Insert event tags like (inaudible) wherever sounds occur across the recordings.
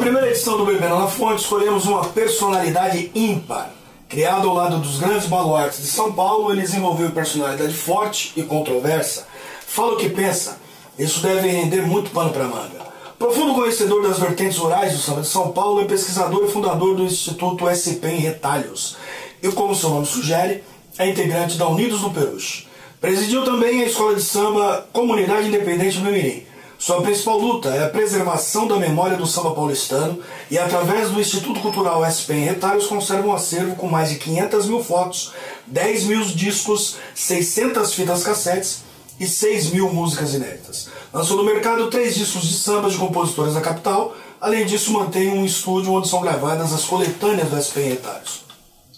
Primeira edição do Bebendo na Fonte, escolhemos uma personalidade ímpar. Criado ao lado dos grandes baluartes de São Paulo, ele desenvolveu personalidade forte e controversa. Fala o que pensa. Isso deve render muito pano para manga. Profundo conhecedor das vertentes rurais do samba de São Paulo, é pesquisador e fundador do Instituto SP em Retalhos. E como seu nome sugere, é integrante da Unidos do Peruche. Presidiu também a escola de samba Comunidade Independente do Mirim. Sua principal luta é a preservação da memória do samba paulistano e, através do Instituto Cultural SP em Retalhos, conserva um acervo com mais de 500 mil fotos, 10 mil discos, 600 fitas cassetes e 6 mil músicas inéditas. Lançou no mercado três discos de samba de compositores da capital, além disso mantém um estúdio onde são gravadas as coletâneas do SP em Retalhos.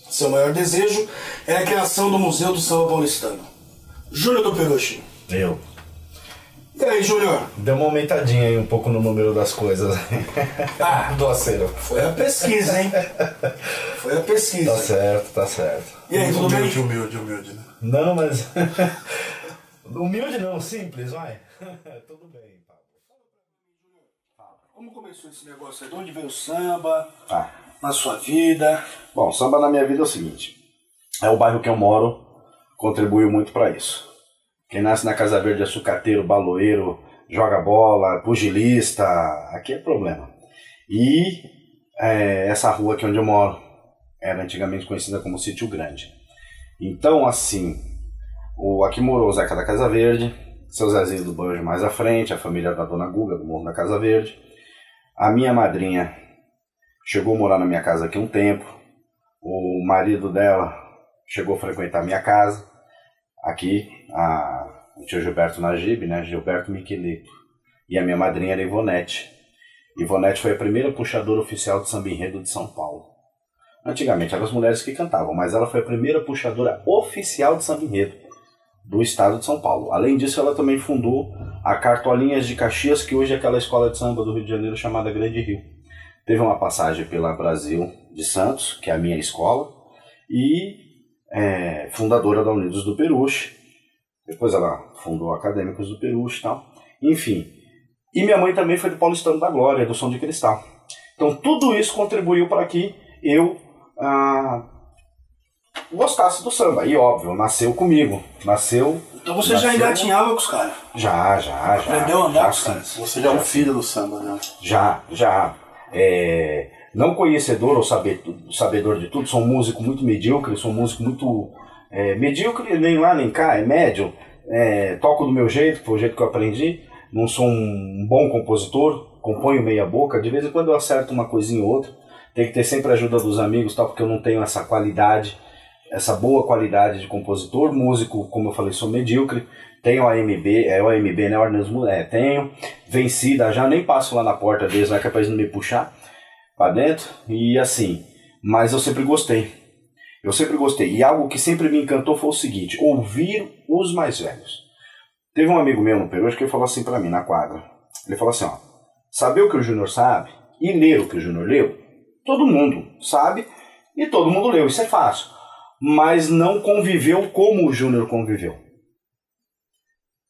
Seu maior desejo é a criação do Museu do Samba Paulistano. Júnior do Peruche. Eu. E aí, Júnior? Deu uma aumentadinha aí um pouco no número das coisas. Ah, (laughs) Do acero. foi a pesquisa, hein? Foi a pesquisa. Tá certo, tá certo. E aí, tudo bem? Humilde, humilde, humilde, né? Não, mas. (laughs) Humilde não, simples, vai. (laughs) Tudo bem, Pablo. Como começou esse negócio aí? De onde veio o samba? Tá. Na sua vida? Bom, samba na minha vida é o seguinte: é o bairro que eu moro, contribuiu muito para isso. Quem nasce na Casa Verde é sucateiro, baloeiro, joga bola, pugilista, aqui é problema. E é, essa rua aqui onde eu moro era antigamente conhecida como Sítio Grande. Então, assim, o, aqui morou o Zeca da Casa Verde, seu Zezinho do Banjo mais à frente, a família da Dona Guga do Morro da Casa Verde. A minha madrinha chegou a morar na minha casa aqui um tempo. O marido dela chegou a frequentar a minha casa aqui, a, o tio Gilberto Najib, né, Gilberto Miquelito. E a minha madrinha era Ivonete. Ivonete foi a primeira puxadora oficial de samba enredo de São Paulo. Antigamente eram as mulheres que cantavam, mas ela foi a primeira puxadora oficial de samba enredo do estado de São Paulo. Além disso, ela também fundou a Cartolinhas de Caxias, que hoje é aquela escola de samba do Rio de Janeiro chamada Grande Rio. Teve uma passagem pela Brasil de Santos, que é a minha escola, e é, fundadora da Unidos do Peruche. Depois ela fundou Acadêmicos do Peruche e tal. Enfim. E minha mãe também foi do Paulistano da Glória, do Som de Cristal. Então tudo isso contribuiu para que eu ah, gostasse do samba. E óbvio, nasceu comigo. Nasceu. Então você já nasceu- engatinhava com os caras. Já, já, já. Aprendeu a andar já, com os caras. Você já é um filho do samba, né? Já, já. É, não conhecedor ou saber, sabedor de tudo, sou um músico muito medíocre, sou um músico muito é, medíocre, nem lá nem cá, é médio. É, toco do meu jeito, foi o jeito que eu aprendi. Não sou um bom compositor, componho meia boca. De vez em quando eu acerto uma coisinha ou outra. Tem que ter sempre a ajuda dos amigos, tal, porque eu não tenho essa qualidade, essa boa qualidade de compositor. Músico, como eu falei, sou medíocre. Tenho a MB, é o AMB, né? Organismo, é, tenho. Vencida, já nem passo lá na porta deles, não é capaz de me puxar pra dentro. E assim, mas eu sempre gostei. Eu sempre gostei. E algo que sempre me encantou foi o seguinte: ouvir os mais velhos. Teve um amigo meu no Peru que ele falou assim pra mim na quadra. Ele falou assim: ó, saber o que o Júnior sabe e ler o que o Júnior leu, todo mundo sabe e todo mundo leu, isso é fácil. Mas não conviveu como o Júnior conviveu.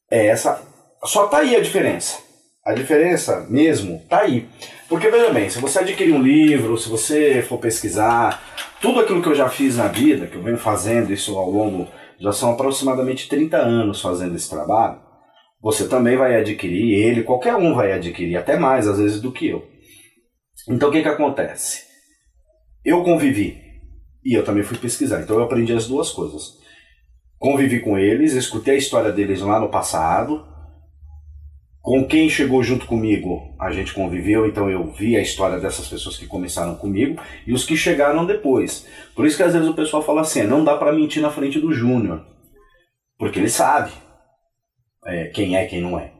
É essa. Só tá aí a diferença. A diferença mesmo tá aí. Porque veja bem, se você adquirir um livro, se você for pesquisar, tudo aquilo que eu já fiz na vida, que eu venho fazendo isso ao longo, já são aproximadamente 30 anos fazendo esse trabalho, você também vai adquirir, ele, qualquer um vai adquirir, até mais às vezes do que eu. Então o que que acontece? Eu convivi e eu também fui pesquisar, então eu aprendi as duas coisas. Convivi com eles, escutei a história deles lá no passado, com quem chegou junto comigo, a gente conviveu, então eu vi a história dessas pessoas que começaram comigo e os que chegaram depois. Por isso que às vezes o pessoal fala assim, não dá para mentir na frente do Júnior, porque ele sabe é, quem é quem não é.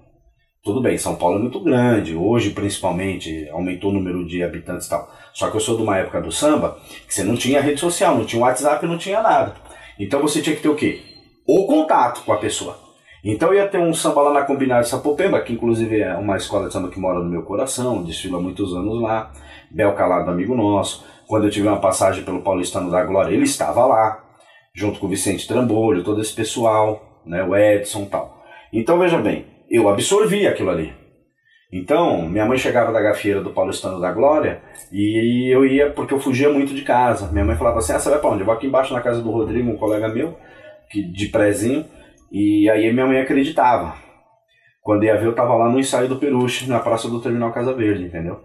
Tudo bem, São Paulo é muito grande, hoje principalmente aumentou o número de habitantes e tal. Só que eu sou de uma época do samba que você não tinha rede social, não tinha WhatsApp, não tinha nada. Então você tinha que ter o quê? O contato com a pessoa. Então ia ter um samba lá na Combinada Sapopemba, que inclusive é uma escola de samba que mora no meu coração, desfilo há muitos anos lá. Bel Calado, amigo nosso. Quando eu tive uma passagem pelo Paulistano da Glória, ele estava lá, junto com o Vicente Trambolho, todo esse pessoal, né, o Edson e tal. Então veja bem, eu absorvi aquilo ali. Então, minha mãe chegava da gafieira do Paulistano da Glória e eu ia porque eu fugia muito de casa. Minha mãe falava assim: ah, você vai pra onde? Eu vou aqui embaixo na casa do Rodrigo, um colega meu, que, de prezinho. E aí minha mãe acreditava. Quando ia ver, eu tava lá no ensaio do Peruche, na praça do Terminal Casa Verde, entendeu?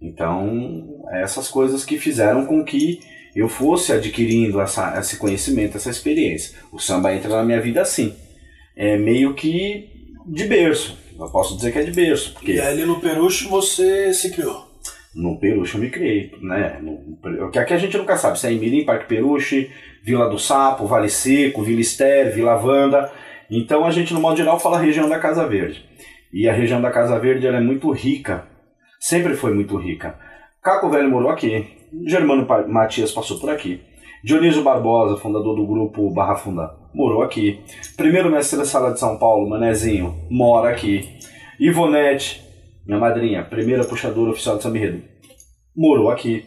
Então, essas coisas que fizeram com que eu fosse adquirindo essa, esse conhecimento, essa experiência. O samba entra na minha vida assim. É meio que de berço. Eu posso dizer que é de berço. Porque E ali no Peruche você se criou. no Peruche eu me criei, né? No, que aqui a gente nunca sabe se é em Mirim, Parque Peruche, Vila do Sapo, Vale Seco, Vila Estéreo, Vila Vanda. Então a gente, no modo geral, fala região da Casa Verde. E a região da Casa Verde ela é muito rica, sempre foi muito rica. Caco Velho morou aqui, Germano Matias passou por aqui, Dionísio Barbosa, fundador do grupo Barra Funda, morou aqui. Primeiro mestre da sala de São Paulo, Manezinho, mora aqui. Ivonete, minha madrinha, primeira puxadora oficial de São Enredo, morou aqui.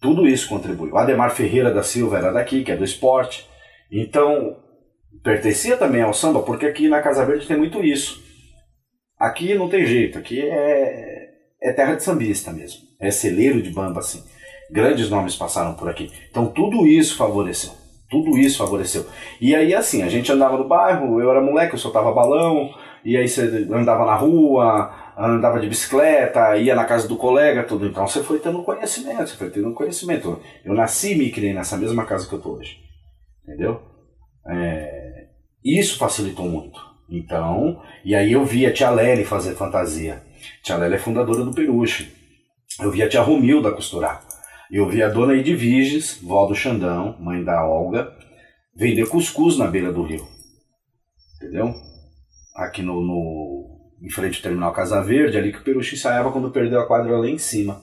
Tudo isso contribuiu. Ademar Ferreira da Silva era daqui, que é do esporte. Então, pertencia também ao samba, porque aqui na Casa Verde tem muito isso. Aqui não tem jeito, aqui é, é terra de sambista mesmo. É celeiro de bamba, assim. Grandes nomes passaram por aqui. Então tudo isso favoreceu. Tudo isso favoreceu. E aí, assim, a gente andava no bairro, eu era moleque, eu soltava balão, e aí você andava na rua, andava de bicicleta, ia na casa do colega, tudo. Então você foi tendo conhecimento, você foi tendo conhecimento. Eu nasci e me criei nessa mesma casa que eu tô hoje. Entendeu? É, isso facilitou muito. Então, e aí eu vi a tia Lely fazer fantasia. Tia Lely é fundadora do Peruche. Eu vi a tia Romilda costurar. Eu vi a dona Edviges, vó do Xandão, mãe da Olga, vender cuscuz na beira do rio. Entendeu? Aqui no, no em frente ao terminal Casa Verde, ali que o Peruche ensaiava quando perdeu a quadra lá em cima.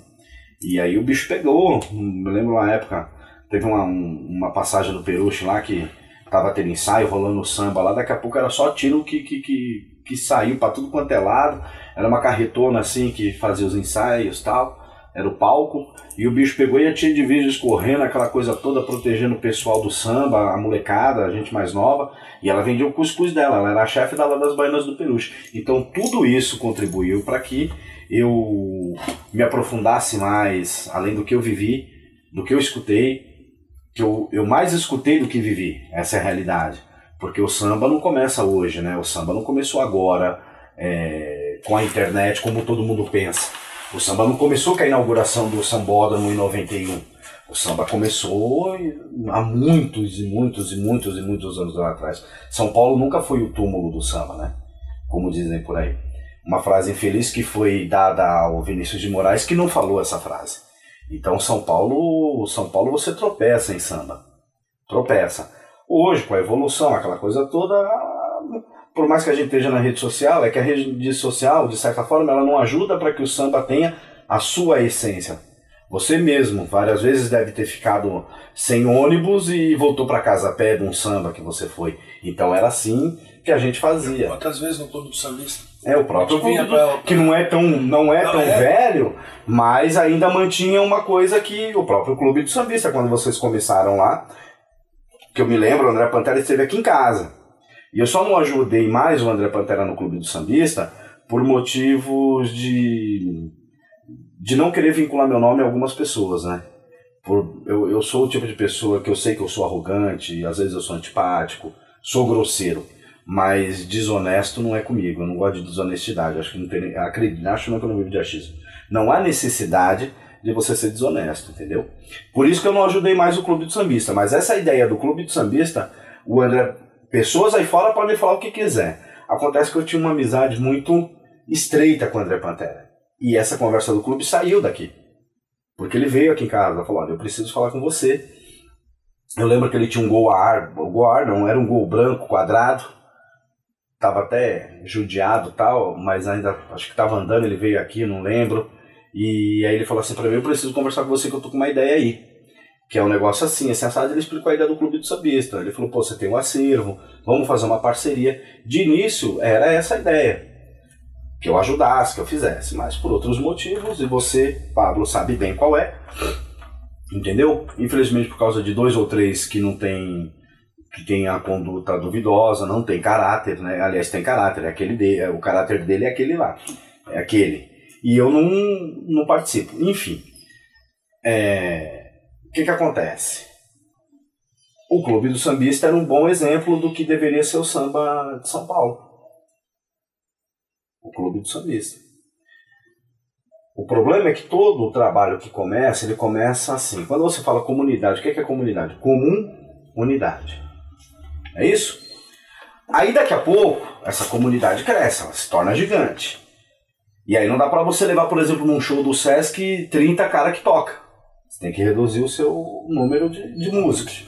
E aí o bicho pegou. Me lembro uma época, teve uma, um- uma passagem do Peruche lá que tava tendo ensaio, rolando o samba lá, daqui a pouco era só tiro que, que, que, que saiu pra tudo quanto é lado. Era uma carretona assim que fazia os ensaios tal. Era o palco. E o bicho pegou e a tia de vídeos correndo, aquela coisa toda, protegendo o pessoal do samba, a molecada, a gente mais nova. E ela vendia o cuscuz dela, ela era a chefe da das Baianas do Peruche. Então tudo isso contribuiu para que eu me aprofundasse mais, além do que eu vivi, do que eu escutei, que eu, eu mais escutei do que vivi. Essa é a realidade. Porque o samba não começa hoje, né? O samba não começou agora é, com a internet, como todo mundo pensa. O samba não começou com a inauguração do Sambódromo em 91. O samba começou há muitos e muitos e muitos e muitos anos atrás. São Paulo nunca foi o túmulo do samba, né? Como dizem por aí. Uma frase infeliz que foi dada ao Vinícius de Moraes que não falou essa frase. Então São Paulo, São Paulo você tropeça em samba. Tropeça. Hoje, com a evolução, aquela coisa toda, por mais que a gente esteja na rede social, é que a rede social, de certa forma, ela não ajuda para que o samba tenha a sua essência. Você mesmo, várias vezes, deve ter ficado sem ônibus e voltou para casa a pé de um samba que você foi. Então era assim que a gente fazia. Quantas vezes no clube do sambista? É o próprio clube, pra- que não é tão não é Não, tão é. velho, mas ainda mantinha uma coisa que o próprio clube do sambista quando vocês começaram lá, que eu me lembro, o André Pantera esteve aqui em casa. E eu só não ajudei mais o André Pantera no clube do sambista por motivos de de não querer vincular meu nome a algumas pessoas, né? Por, eu, eu sou o tipo de pessoa que eu sei que eu sou arrogante, às vezes eu sou antipático, sou grosseiro, mas desonesto não é comigo. Eu não gosto de desonestidade. Acho que não tem, acredito, acho que eu não vivo de achismo. Não há necessidade de você ser desonesto, entendeu? Por isso que eu não ajudei mais o clube do sambista. Mas essa ideia do clube do sambista, o André, pessoas aí fora podem falar o que quiser. Acontece que eu tinha uma amizade muito estreita com o André Pantera. E essa conversa do clube saiu daqui. Porque ele veio aqui em casa e falou: Olha, eu preciso falar com você. Eu lembro que ele tinha um gol a ar, o gol a ar não, era um gol branco, quadrado. Tava até judiado tal, mas ainda acho que tava andando, ele veio aqui, não lembro. E aí ele falou assim pra mim: Eu preciso conversar com você que eu tô com uma ideia aí. Que é um negócio assim, esse assado, ele explicou a ideia do clube do sambista. Ele falou: Pô, você tem um acervo, vamos fazer uma parceria. De início, era essa a ideia que eu ajudasse, que eu fizesse, mas por outros motivos, e você, Pablo, sabe bem qual é, entendeu? Infelizmente, por causa de dois ou três que não tem que tem a conduta duvidosa, não tem caráter, né? Aliás, tem caráter, é aquele de, o caráter dele é aquele lá. é aquele. E eu não, não participo. Enfim, é, que, que acontece? O Clube do Sambista era um bom exemplo do que deveria ser o samba de São Paulo. O Clube do Sambista. O problema é que todo o trabalho que começa, ele começa assim. Quando você fala comunidade, o que é comunidade? Comum, unidade. É isso? Aí daqui a pouco, essa comunidade cresce, ela se torna gigante. E aí não dá para você levar, por exemplo, num show do Sesc 30 cara que toca. Você tem que reduzir o seu número de, de músicos.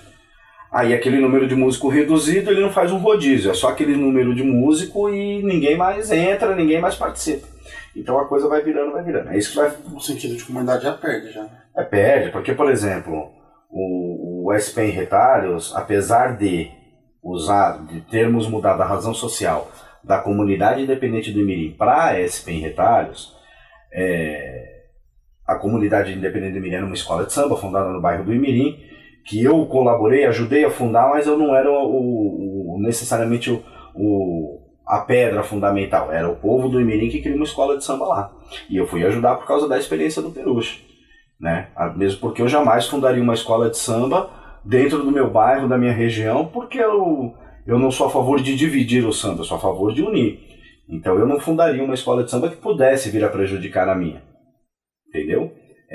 Aí aquele número de músico reduzido, ele não faz um rodízio, é só aquele número de músico e ninguém mais entra, ninguém mais participa. Então a coisa vai virando, vai virando. É isso que vai. No sentido de comunidade já perde, já. É, perde, porque, por exemplo, o, o SP em retalhos, apesar de usar, de termos mudado a razão social da comunidade independente do Imirim para SP em retalhos, é, a comunidade independente Imirim era uma escola de samba fundada no bairro do Imirim, que eu colaborei, ajudei a fundar, mas eu não era o, o necessariamente o, o, a pedra fundamental. Era o povo do Imirim que criou uma escola de samba lá. E eu fui ajudar por causa da experiência do Peruche. Né? Mesmo porque eu jamais fundaria uma escola de samba dentro do meu bairro, da minha região, porque eu, eu não sou a favor de dividir o samba, eu sou a favor de unir. Então eu não fundaria uma escola de samba que pudesse vir a prejudicar a minha.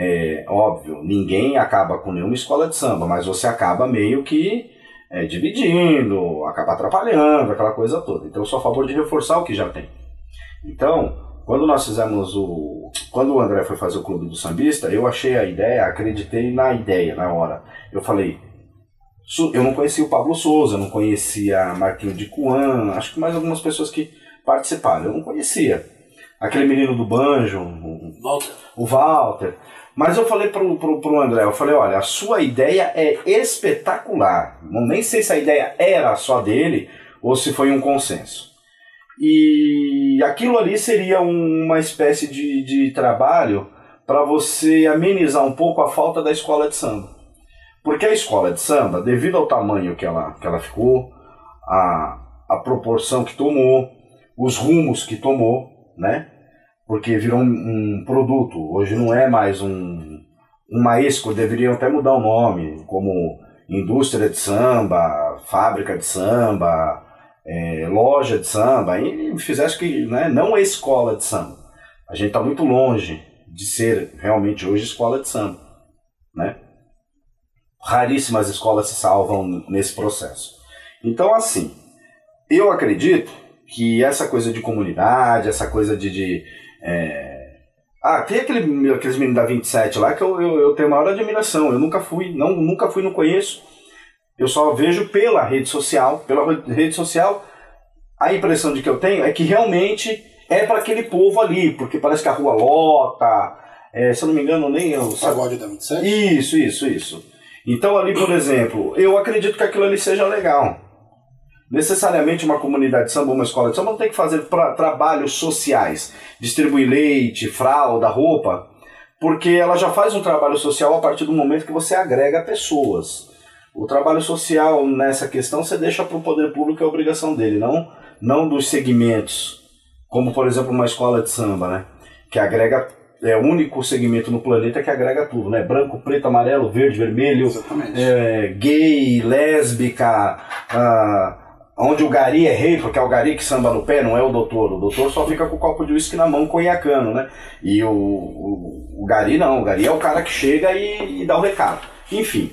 É óbvio, ninguém acaba com nenhuma escola de samba, mas você acaba meio que é, dividindo, acaba atrapalhando, aquela coisa toda. Então eu sou a favor de reforçar o que já tem. Então, quando nós fizemos o. Quando o André foi fazer o Clube do Sambista, eu achei a ideia, acreditei na ideia na hora. Eu falei, eu não conhecia o Pablo Souza, não conhecia Marquinho de Cuan, acho que mais algumas pessoas que participaram. Eu não conhecia. Aquele menino do banjo, o Walter. O Walter. Mas eu falei pro, pro, pro André, eu falei, olha, a sua ideia é espetacular. Não nem sei se a ideia era só dele ou se foi um consenso. E aquilo ali seria uma espécie de, de trabalho para você amenizar um pouco a falta da escola de samba. Porque a escola de samba, devido ao tamanho que ela, que ela ficou, a, a proporção que tomou, os rumos que tomou, né? Porque virou um, um, produto. Hoje não é mais um, um maesco, deveriam até mudar o nome, como indústria de samba, fábrica de samba, é, loja de samba, e fizesse que né, não é escola de samba. A gente está muito longe de ser realmente hoje escola de samba. Né? Raríssimas escolas se salvam nesse processo. Então, assim, eu acredito que essa coisa de comunidade, essa coisa de, de é... Ah, tem aquele, aqueles meninos da 27 lá que eu, eu, eu tenho maior admiração. Eu nunca fui, não, nunca fui, não conheço. Eu só vejo pela rede social. Pela rede social, a impressão de que eu tenho é que realmente é para aquele povo ali, porque parece que a rua lota. É, se eu não me engano, nem eu. Pagode da 27? Isso, isso, isso. Então ali, por exemplo, eu acredito que aquilo ali seja legal necessariamente uma comunidade de samba, uma escola de samba, não tem que fazer pra, trabalhos sociais, distribuir leite, fralda, roupa, porque ela já faz um trabalho social a partir do momento que você agrega pessoas. O trabalho social nessa questão você deixa para o poder público, é obrigação dele, não, não dos segmentos, como por exemplo uma escola de samba, né? que agrega é o único segmento no planeta que agrega tudo, né? Branco, preto, amarelo, verde, vermelho, é, gay, lésbica, ah, onde o gari é rei, porque é o gari que samba no pé, não é o doutor. O doutor só fica com o copo de uísque na mão, conhacando, né? E o, o, o, gari não, o gari é o cara que chega e, e dá o recado. Enfim,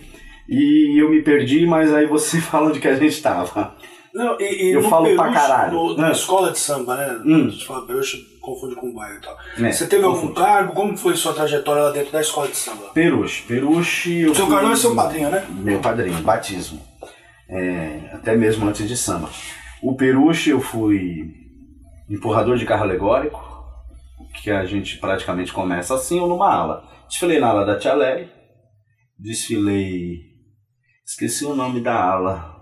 e eu me perdi, mas aí você (laughs) fala onde que a gente tava. Não, e, e eu falo Peruche, pra caralho. No, na escola de samba, né? Hum. Você fala Peruche, confunde com o bairro e tal. É, você teve algum confunde. cargo? Como foi sua trajetória lá dentro da escola de samba? Peruche. Peruche. eu Seu fui- Carlão é seu padrinho, né? Meu padrinho, batismo. É, até mesmo antes de samba. O Peruche eu fui empurrador de carro alegórico, que a gente praticamente começa assim ou numa ala. Desfilei na ala da Tia Lery, desfilei. Esqueci o nome da ala.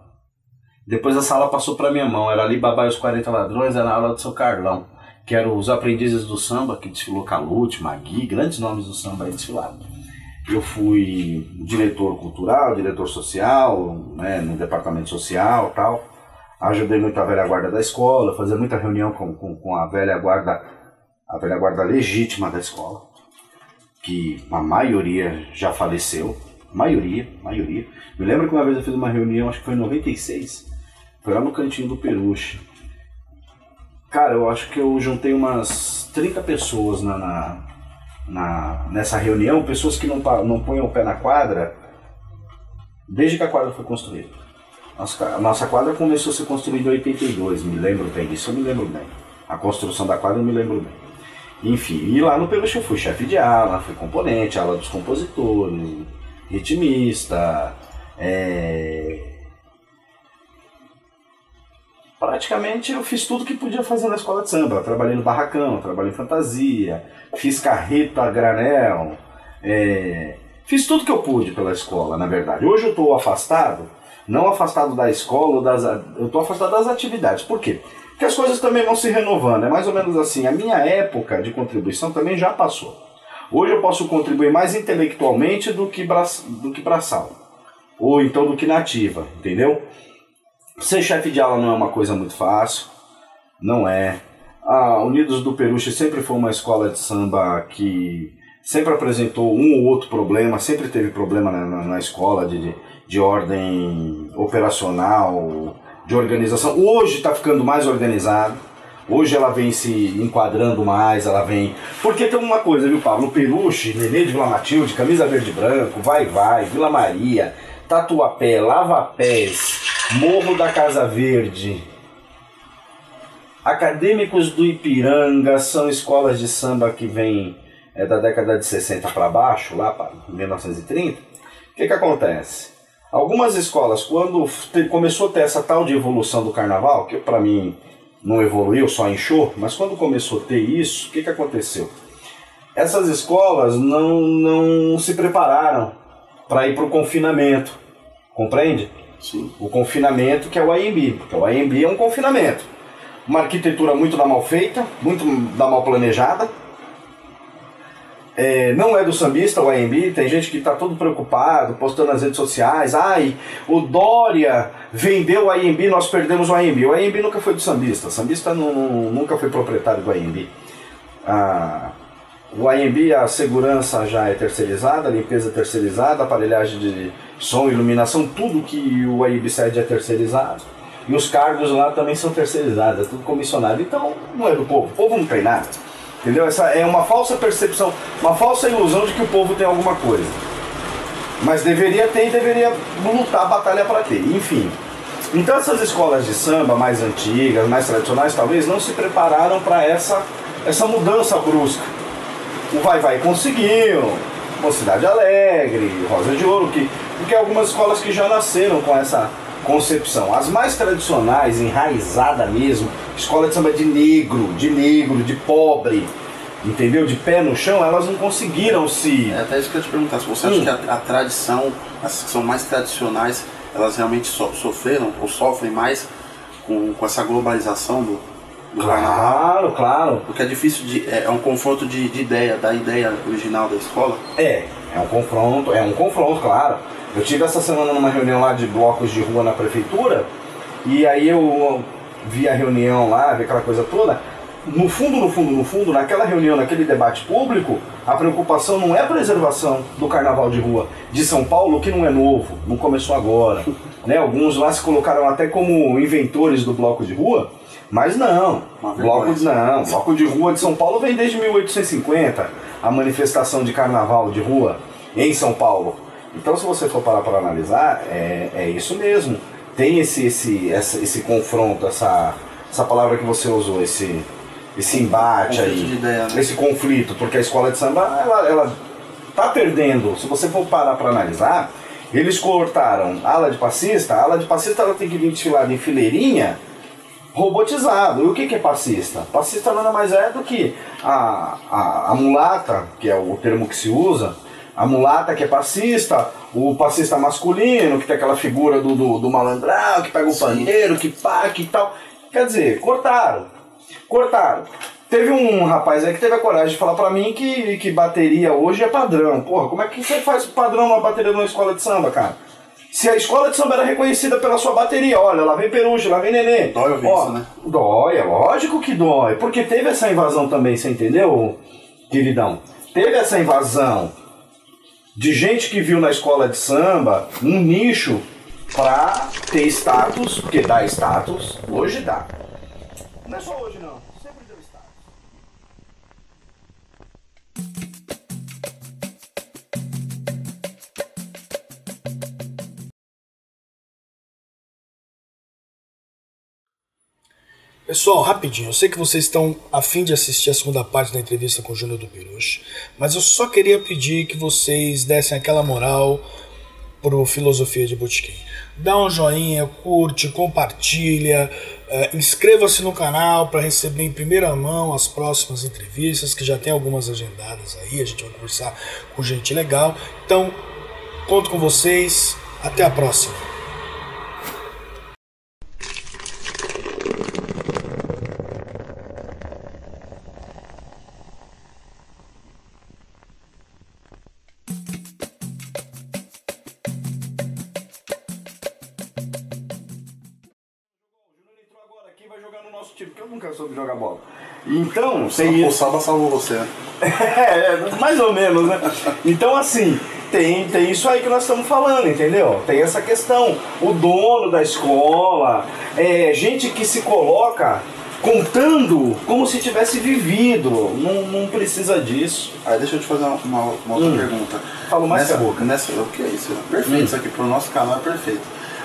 Depois essa ala passou para minha mão, era ali Babá e os 40 Ladrões, era a ala do seu Carlão, que eram os aprendizes do samba, que desfilou Calute, Magui, grandes nomes do samba aí desfilaram. Eu fui diretor cultural, diretor social, né, no departamento social tal. Ajudei muito a velha guarda da escola, fazia muita reunião com, com, com a velha guarda a velha guarda legítima da escola, que a maioria já faleceu, maioria, maioria. Me lembro que uma vez eu fiz uma reunião, acho que foi em 96, foi lá no cantinho do Peruche. Cara, eu acho que eu juntei umas 30 pessoas na, na, na- nessa reunião, pessoas que não, pa- não põem o pé na quadra desde que a quadra foi construída. Nossa, a nossa quadra começou a ser construída em 82, me lembro bem disso, eu me lembro bem. A construção da quadra eu me lembro bem. Enfim, e lá no Peluche eu fui chefe de ala, fui componente, ala dos compositores, ritmista, é... praticamente eu fiz tudo que podia fazer na escola de samba. Trabalhei no barracão, trabalhei em fantasia, fiz carreta a granel, é, fiz tudo que eu pude pela escola, na verdade. Hoje eu estou afastado, não afastado da escola, das, eu estou afastado das atividades. Por quê? Porque as coisas também vão se renovando. É mais ou menos assim. A minha época de contribuição também já passou. Hoje eu posso contribuir mais intelectualmente do que, bra, do que braçal. Ou então do que nativa, entendeu? Ser chefe de aula não é uma coisa muito fácil, não é. A Unidos do Peruche sempre foi uma escola de samba que sempre apresentou um ou outro problema, sempre teve problema na, na, na escola de, de, de ordem operacional, de organização. Hoje está ficando mais organizado. Hoje ela vem se enquadrando mais, ela vem. Porque tem uma coisa, viu, Pablo? Peruche, Nenê de Vila Matilde, Camisa Verde e Branco, Vai Vai, Vila Maria, Tatuapé, Lava Pés, Morro da Casa Verde. Acadêmicos do Ipiranga são escolas de samba que vêm é, da década de 60 para baixo, lá para 1930. O que, que acontece? Algumas escolas, quando começou a ter essa tal de evolução do carnaval, que para mim não evoluiu, só inchou, mas quando começou a ter isso, o que, que aconteceu? Essas escolas não, não se prepararam para ir para o confinamento, compreende? Sim. o confinamento que é o AMB, porque o AMB é um confinamento. Uma arquitetura muito da mal feita, muito da mal planejada. É, não é do sambista o AMB, tem gente que está todo preocupado, postando nas redes sociais, ai, o Dória vendeu o AMB, nós perdemos o AMB. O AMB nunca foi do sambista, o sambista não- nunca foi proprietário do AMB. Ah, o AMB, a segurança já é terceirizada, a limpeza é terceirizada, a aparelhagem de som, iluminação, tudo que o AMB cede é terceirizado. E os cargos lá também são terceirizados, é tudo comissionado. Então não é do povo, o povo não tem nada. Entendeu? Essa é uma falsa percepção, uma falsa ilusão de que o povo tem alguma coisa. Mas deveria ter e deveria lutar, batalhar para ter. Enfim. Então essas escolas de samba mais antigas, mais tradicionais, talvez não se prepararam para essa, essa mudança brusca. O Vai Vai conseguiu, Mocidade Alegre, Rosa de Ouro, que, porque algumas escolas que já nasceram com essa concepção. As mais tradicionais, enraizada mesmo, escola de samba de negro, de negro, de pobre, entendeu? De pé no chão, elas não conseguiram se. É até isso que eu te perguntar, se você Hum. acha que a, a tradição, as que são mais tradicionais, elas realmente so- sofreram ou sofrem mais com, com essa globalização do, do carnaval? Claro, claro. Porque é difícil de. É, é um confronto de, de ideia, da ideia original da escola. É, é um confronto, é um confronto, claro. Eu tive essa semana numa reunião lá de blocos de rua na prefeitura, e aí eu vi a reunião lá, vi aquela coisa toda. No fundo, no fundo, no fundo, naquela reunião, naquele debate público, a preocupação não é a preservação do carnaval de rua de São Paulo, que não é novo, não começou agora. (laughs) Né? Alguns lá se colocaram até como inventores do bloco de rua, mas não. Bloco, não, bloco de rua de São Paulo vem desde 1850, a manifestação de carnaval de rua em São Paulo. Então, se você for parar para analisar, é, é isso mesmo. Tem esse, esse, essa- esse confronto, essa, essa palavra que você usou, esse, esse embate Conflito aí, de ideia, né? esse conflito, porque a escola de samba, ela, ela tá perdendo. Se você for parar para analisar, eles cortaram ala de passista, a ala de passista ela tem que vir desfilada em fileirinha, robotizado. E o que, que é passista? Passista nada mais é do que a, a, a mulata, que é o termo que se usa, a mulata que é passista, o passista masculino, que tem aquela figura do, do, do malandrão, que pega o pandeiro, que pá, que tal. Quer dizer, cortaram. Cortaram. Teve um rapaz aí que teve a coragem de falar pra mim que, que bateria hoje é padrão. Porra, como é que você faz padrão numa bateria numa escola de samba, cara? Se a escola de samba era reconhecida pela sua bateria, olha, lá vem Peruche, lá vem Nenê. Dói ouvir Ó, isso, né? Dói, é lógico que dói. Porque teve essa invasão também, você entendeu, queridão? Teve essa invasão de gente que viu na escola de samba um nicho pra ter status, porque dá status, hoje dá. Não é só hoje não, Pessoal, rapidinho, eu sei que vocês estão a fim de assistir a segunda parte da entrevista com o Júnior do Piruche, mas eu só queria pedir que vocês dessem aquela moral pro Filosofia de Botequim. Dá um joinha, curte, compartilha, eh, inscreva-se no canal para receber em primeira mão as próximas entrevistas, que já tem algumas agendadas aí, a gente vai conversar com gente legal. Então, conto com vocês, até a próxima. Então, O tem Saba salvou você, (laughs) é, mais ou menos, né? Então, assim, tem, tem isso aí que nós estamos falando, entendeu? Tem essa questão. O dono da escola, é, gente que se coloca contando como se tivesse vivido. Não, não precisa disso. Aí deixa eu te fazer uma, uma- uma outra Hum. pergunta. Falo mais nessa, que a boca. Nessa, o que é isso? Perfeito, Hum. isso aqui pro nosso canal é perfeito.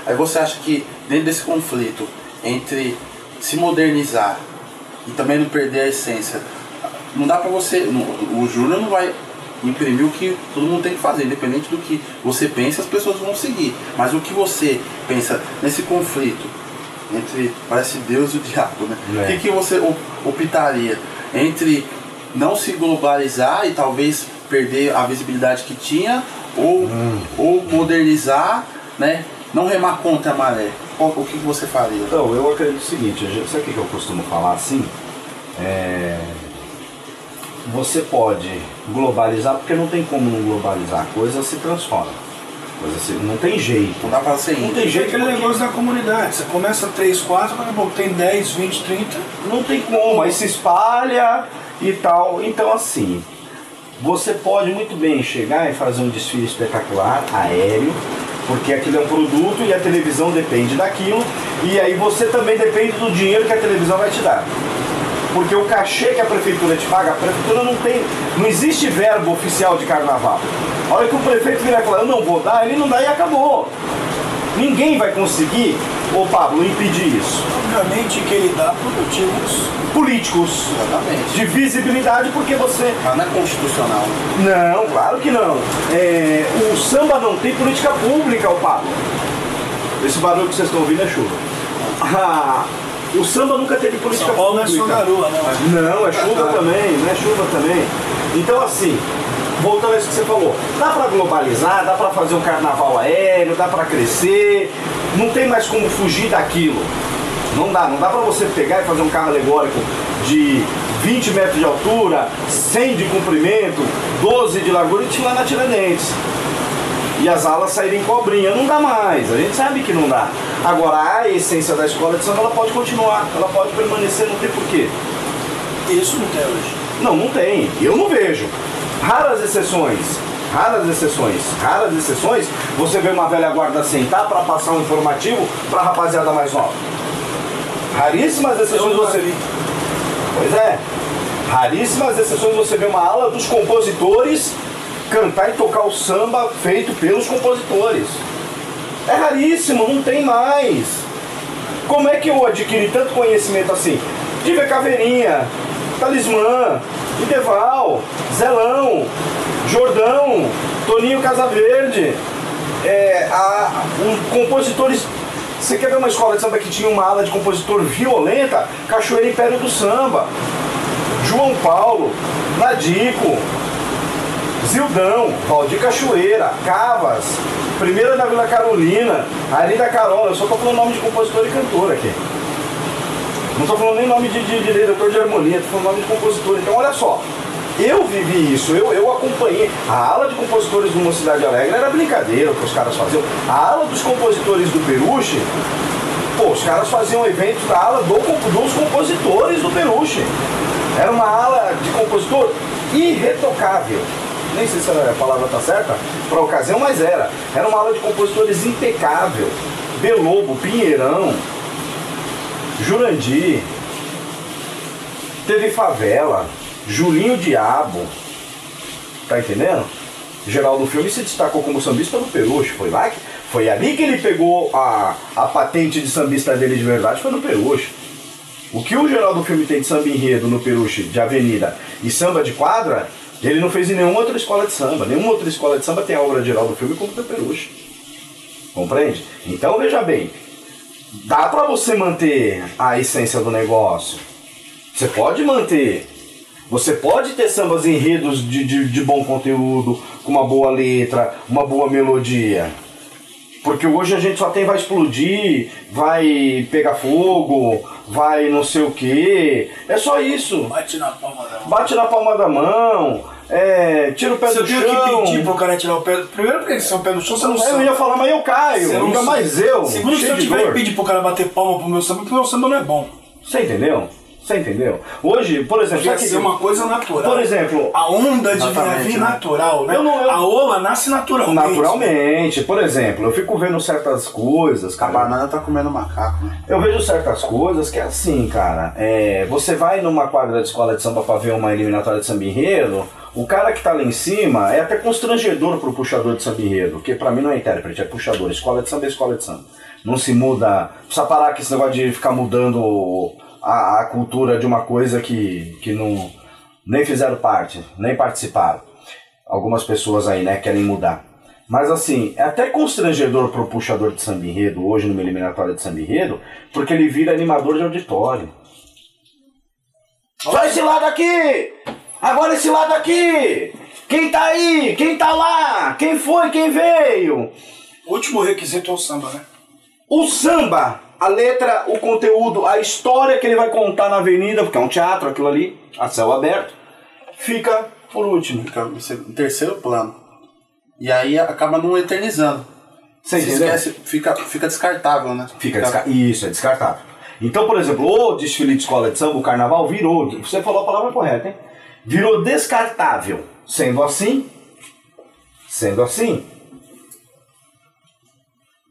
Aí você acha que dentro desse conflito entre se modernizar e também não perder a essência, não dá pra você. não- o Júnior não vai imprimir o que todo mundo tem que fazer, independente do que você pensa, as pessoas vão seguir. Mas o que você pensa nesse conflito entre parece Deus e o diabo, né? É. O que, que você op- optaria entre não se globalizar e talvez perder a visibilidade que tinha ou, Hum. ou modernizar, né? Não remar contra a maré. O que, você faria? Então, eu acredito o seguinte, sabe o que eu costumo falar assim? É, Você pode globalizar, porque não tem como não globalizar, a coisa se transforma. Coisa se... Não tem jeito. Não dá pra ser Não tem É jeito aquele porque- negócio da comunidade. Você começa 3, 4, daqui a pouco tem 10, 20, 30. Não tem como, aí se espalha e tal. Então, assim, você pode muito bem chegar e fazer um desfile espetacular, aéreo, porque aquilo é um produto e a televisão depende daquilo, e aí você também depende do dinheiro que a televisão vai te dar. Porque o cachê que a prefeitura te paga, a prefeitura não tem. Não existe verbo oficial de carnaval. A hora que o prefeito virar e falar, eu não vou dar, ele não dá e acabou. Ninguém vai conseguir, ô Pablo, impedir isso. Obviamente que ele dá por motivos. Políticos, Exatamente. de visibilidade, porque você. Mas não é constitucional. Não, claro que não. É, o samba não tem política pública, o Pablo. Esse barulho que vocês estão ouvindo é chuva. Ah, o samba nunca teve política São Paulo não é só pública. garoa, né? Não, é chuva também, não é chuva também. Então assim, voltando a isso que você falou, dá pra globalizar, dá pra fazer um carnaval aéreo, dá pra crescer, não tem mais como fugir daquilo. Não dá, não dá pra você pegar e fazer um carro alegórico de 20 metros de altura, 100 de comprimento, 12 de largura e lá na Tiradentes. E as alas saírem cobrinha, não dá mais, a gente sabe que não dá. Agora a essência da escola de samba ela pode continuar, ela pode permanecer, não tem porquê. Isso não tem hoje. Não, não tem. Eu não vejo. Raras exceções. Raras exceções. Raras exceções. Você vê uma velha guarda sentar para passar um informativo para rapaziada mais nova. Raríssimas exceções você vi. Pois é. Raríssimas exceções você vê uma ala dos compositores cantar e tocar o samba feito pelos compositores. É raríssimo, não tem mais. Como é que eu adquiri tanto conhecimento assim? De ver Caveirinha, Talismã, Ideval, Zelão, Jordão, Toninho Casaverde, é, a, um, compositores. Você quer ver uma escola de samba que tinha uma ala de compositor violenta? Cachoeira Império do Samba, João Paulo, Nadico, Zildão, Valdir Cachoeira, Cavas, primeira da Vila Carolina, Arida Carola, eu só tô falando nome de compositor e cantor aqui. Não tô falando nem nome de, de, de diretor de harmonia, tô falando nome de compositor. Então olha só, eu vivi isso, eu, eu acompanhei. A ala de compositores do Mocidade Alegre era brincadeira que os caras faziam. A ala dos compositores do Peruche, pô, os caras faziam eventos da ala do, dos compositores do Peruche. Era uma ala de compositor irretocável. Nem sei se a palavra tá certa para a ocasião, mas era. Era uma ala de compositores impecável. Belobo, Pinheirão, Jurandir, teve Favela, Julinho Diabo, tá entendendo? Geraldo Filme se destacou como sambista no Peruche, foi lá que, foi ali que ele pegou a, a patente de sambista dele de verdade, foi no Peruche. O que o Geraldo Filme tem de samba enredo no Peruche, de avenida e samba de quadra, ele não fez em nenhuma outra escola de samba. Nenhuma outra escola de samba tem a obra de Geraldo Filme como do Peruche. Compreende? Então veja bem, dá para você manter a essência do negócio. Você pode manter. Você pode ter sambas enredos de, de, de bom conteúdo, com uma boa letra, uma boa melodia. Porque hoje a gente só tem vai explodir, vai pegar fogo, vai não sei o que. É só isso. Bate na palma da mão. Bate na palma da mão, é, tira o pé Você do tem chão. que pedir pro cara tirar o pé. Primeiro porque se é o pé no chão, você não Eu sabe. ia falar, mas eu caio, ainda sabe. mais eu. Segundo, se eu tiver que pedir pro cara bater palma pro meu samba, porque o meu samba não é bom. Você entendeu? Você entendeu? Hoje, por exemplo, Tem que ser uma coisa natural. por exemplo, A onda de vir né? natural, né? Eu não- eu- A ola nasce naturalmente. naturalmente, por exemplo, eu fico vendo certas coisas, A cara. banana tá comendo macaco, né? Eu vejo certas coisas que é assim, cara. É, você vai numa quadra de escola de samba pra ver uma eliminatória de samba enredo, o cara que tá lá em cima é até constrangedor pro puxador de samba enredo, que pra mim não é intérprete, é puxador. Escola de samba é escola de samba. Não se muda. Precisa parar com esse negócio de ficar mudando a, a cultura de uma coisa que, que não nem fizeram parte, nem participaram. Algumas pessoas aí, né, querem mudar. Mas assim, é até constrangedor pro puxador de samba enredo, hoje numa eliminatória de samba enredo, porque ele vira animador de auditório. Só esse lado aqui! Agora esse lado aqui! Quem tá aí? Quem tá lá? Quem foi? Quem veio? O último requisito é o samba, né? O samba, a letra, o conteúdo, a história que ele vai contar na avenida, porque é um teatro aquilo ali, a céu aberto, fica por último. Fica em terceiro plano. E aí acaba não eternizando. Você Se entendeu? esquece, fica, fica descartável, né? Fica desca- Isso, é descartável. Então, por exemplo, o desfile de escola de samba, o carnaval, virou. Você falou a palavra correta, hein? Virou descartável. Sendo assim, sendo assim,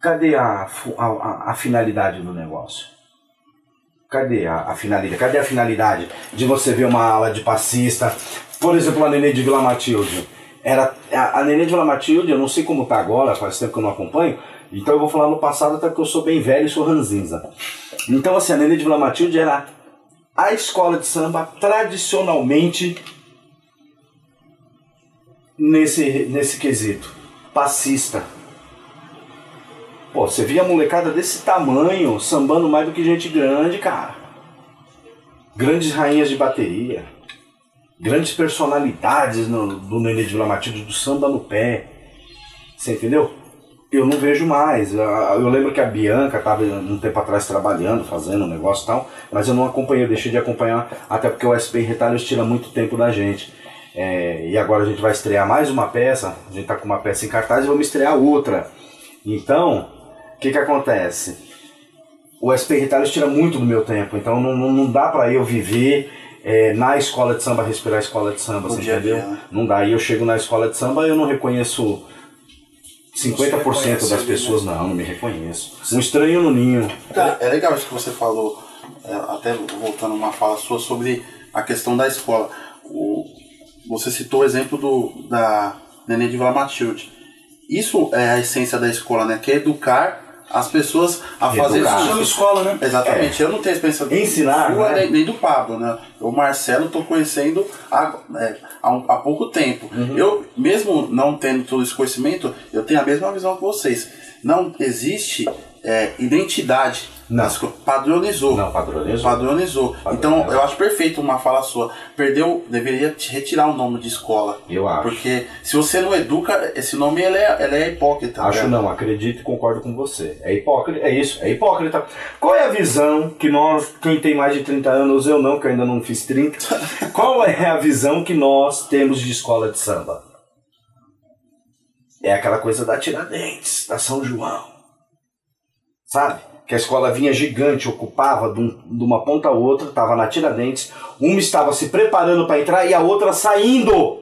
cadê a, a, a- finalidade do negócio? Cadê a, a finalidade? Cadê a finalidade de você ver uma ala de passista? Por exemplo, a Nenê de Vila Matilde. Era, a, a Nenê de Vila Matilde, eu não sei como tá agora, faz tempo que eu não acompanho, então eu vou falar no passado até porque eu sou bem velho e sou ranzinza. Então, assim, a Nenê de Vila Matilde era a escola de samba tradicionalmente nesse, nesse quesito. Passista. Pô, você via molecada desse tamanho sambando mais do que gente grande, cara. Grandes rainhas de bateria. Grandes personalidades no, do Nenê de Vila Matilde, do samba no pé. Você entendeu? Eu não vejo mais. Eu, lembro que a Bianca estava um tempo atrás trabalhando, fazendo um negócio e tal, mas eu não acompanhei, eu deixei de acompanhar, até porque o SP Retalhos tira muito tempo da gente. É, e agora a gente vai estrear mais uma peça, a gente tá com uma peça em cartaz e vamos estrear outra. Então, o que que acontece? O SP Retalhos tira muito do meu tempo, então não, não, não dá pra eu viver é, na escola de samba, respirar a escola de samba, você entendeu? dia? Não dá. E eu chego na escola de samba e eu não reconheço 50% reconhece das pessoas, não, não me reconheço. Um estranho no ninho. É, é legal isso que você falou, é, até voltando uma fala sua sobre a questão da escola. O, você citou o exemplo do, da Nenê de Vila Matilde. Isso é a essência da escola, né? Que é educar as pessoas a fazer Educar. isso. Chama escola, né? Exatamente, eu não tenho experiência do Ensinar, sua, né? nem, nem do Pablo, né? O Marcelo estou conhecendo há, é, há, um- há pouco tempo. Uhum. Eu, mesmo não tendo todo esse conhecimento, eu tenho a mesma visão que vocês. Não existe é, identidade Não. Padronizou. Não, padronizou. Padronizou. Então, eu acho perfeito uma fala sua. Perdeu, deveria retirar o nome de escola. Eu acho. Porque se você não educa, esse nome ele é, ele é hipócrita. Acho né? não, acredito e concordo com você. É hipócrita, é isso, é hipócrita. Qual é a visão que nós, quem tem mais de 30 anos, eu não, que eu ainda não fiz 30, (laughs) qual é a visão que nós temos de escola de samba? É aquela coisa da Tiradentes, da São João. Sabe? Que a escola vinha gigante, ocupava de, um- de uma ponta a outra, estava na Tiradentes, uma estava se preparando para entrar e a outra saindo.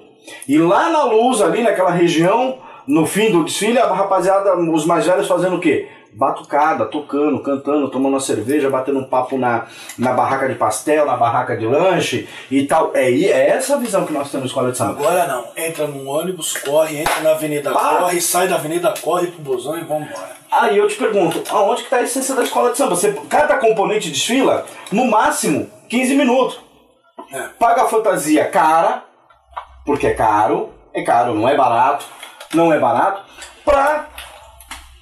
E lá na luz, ali naquela região, no fim do desfile, a rapaziada, os mais velhos fazendo o quê? Batucada, tocando, cantando, tomando uma cerveja, batendo um papo na, na barraca de pastel, na barraca de lanche e tal. É, é essa a visão que nós temos escola de samba. Agora não. Entra num ônibus, corre, entra na avenida, Ah. corre, sai da avenida, corre pro busão e vambora. Aí eu te pergunto, aonde que está a essência da escola de samba? Você, cada componente desfila, no máximo, 15 minutos. É. Paga a fantasia cara, porque é caro, é caro, não é barato, não é barato, pra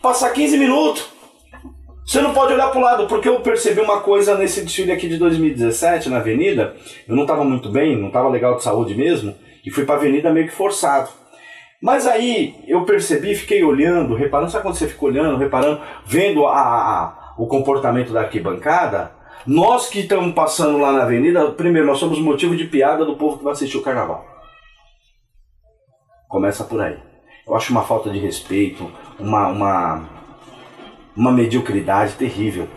passar 15 minutos. Você não pode olhar pro lado, porque eu percebi uma coisa nesse desfile aqui de 2017 na avenida, eu não estava muito bem, não estava legal de saúde mesmo, e fui pra avenida meio que forçado. Mas aí eu percebi, fiquei olhando, reparando, sabe quando você fica olhando, reparando, vendo a, a- o comportamento da arquibancada? Nós que estamos passando lá na avenida, primeiro, nós somos motivo de piada do povo que vai assistir o carnaval. Começa por aí. Eu acho uma falta de respeito, uma, uma, uma mediocridade terrível.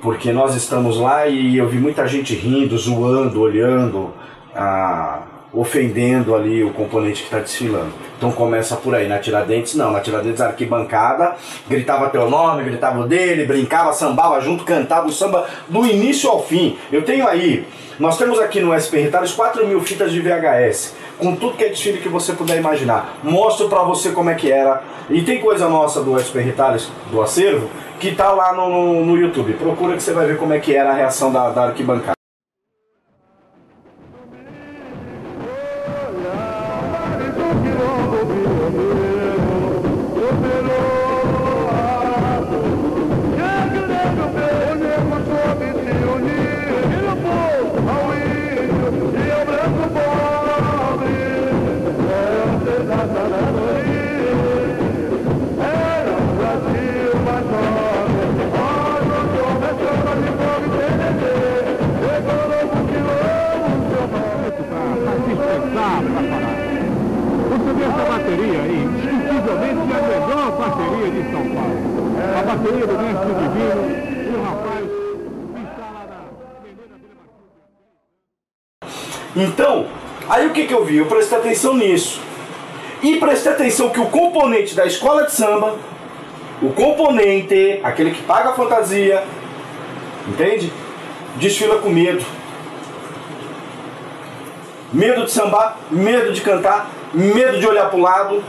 Porque nós estamos lá e eu vi muita gente rindo, zoando, olhando, ah, ofendendo ali o componente que está desfilando. Então começa por aí. Na Tiradentes, não. Na Tiradentes, arquibancada, gritava teu nome, gritava o dele, brincava, sambava junto, cantava o samba do início ao fim. Eu tenho aí, nós temos aqui no SP Retalhos 4 mil fitas de VHS, com tudo que é desfile que você puder imaginar. Mostro pra você como é que era. E tem coisa nossa do SP Retalhos, do acervo, que tá lá no, no, no YouTube. Procura que você vai ver como é que era a reação da, da arquibancada. São Paulo. A bateria do Mestre Divino, o rapaz está lá na Avenida Vila. Então, aí o que, que eu vi? Eu prestei atenção nisso. E prestei atenção que o componente da escola de samba, o componente, aquele que paga a fantasia, entende? Desfila com medo. Medo de sambar, medo de cantar, medo de olhar pro lado.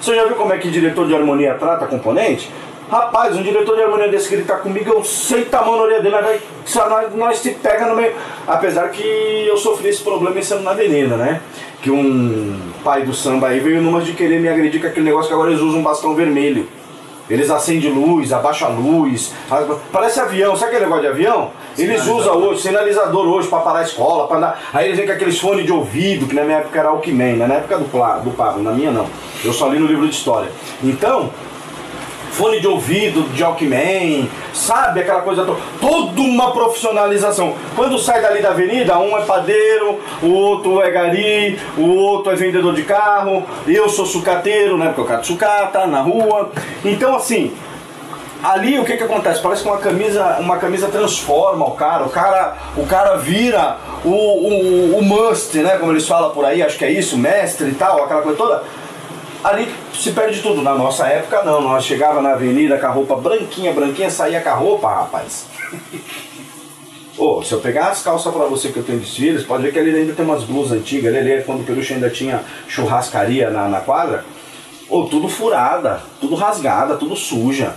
Você já viu como é que diretor de harmonia trata componente? Rapaz, um diretor de harmonia desse que gritar comigo, eu sei a mão na orelha dele, só nós, nós se pega no meio. Apesar que eu sofri esse problema esse ano na avenida, né? Que um pai do samba aí veio numa de querer me agredir com aquele negócio que agora eles usam um bastão vermelho. Eles acendem luz, abaixam a luz, parece avião, sabe aquele negócio de avião? Eles usam hoje, sinalizador hoje pra parar a escola, pra andar. Aí eles vêm com aqueles fones de ouvido, que na minha época era Alckmin, né? na época do, do Pablo, na minha não. Eu só li no livro de história. Então, fone de ouvido de Alckmin, sabe aquela coisa toda, toda uma profissionalização. Quando sai dali da avenida, um é padeiro, o outro é gari, o outro é vendedor de carro, eu sou sucateiro, né, porque eu cato sucata na rua. Então assim, ali o que que acontece? Parece que uma camisa, uma camisa transforma o cara, o cara, o cara vira o, o, o must, né, como eles falam por aí, acho que é isso, mestre e tal, aquela coisa toda ali se perde tudo. Na nossa época, não. Nós chegava na avenida com a roupa branquinha, branquinha, saía com a roupa, rapaz. (laughs) Ô, se eu pegar as calças pra você que eu tenho desfiles, pode ver que ali ainda tem umas blusas antigas. Ali, ali quando o Peruche ainda tinha churrascaria na, na quadra. Ô, tudo furada, tudo rasgada, tudo suja.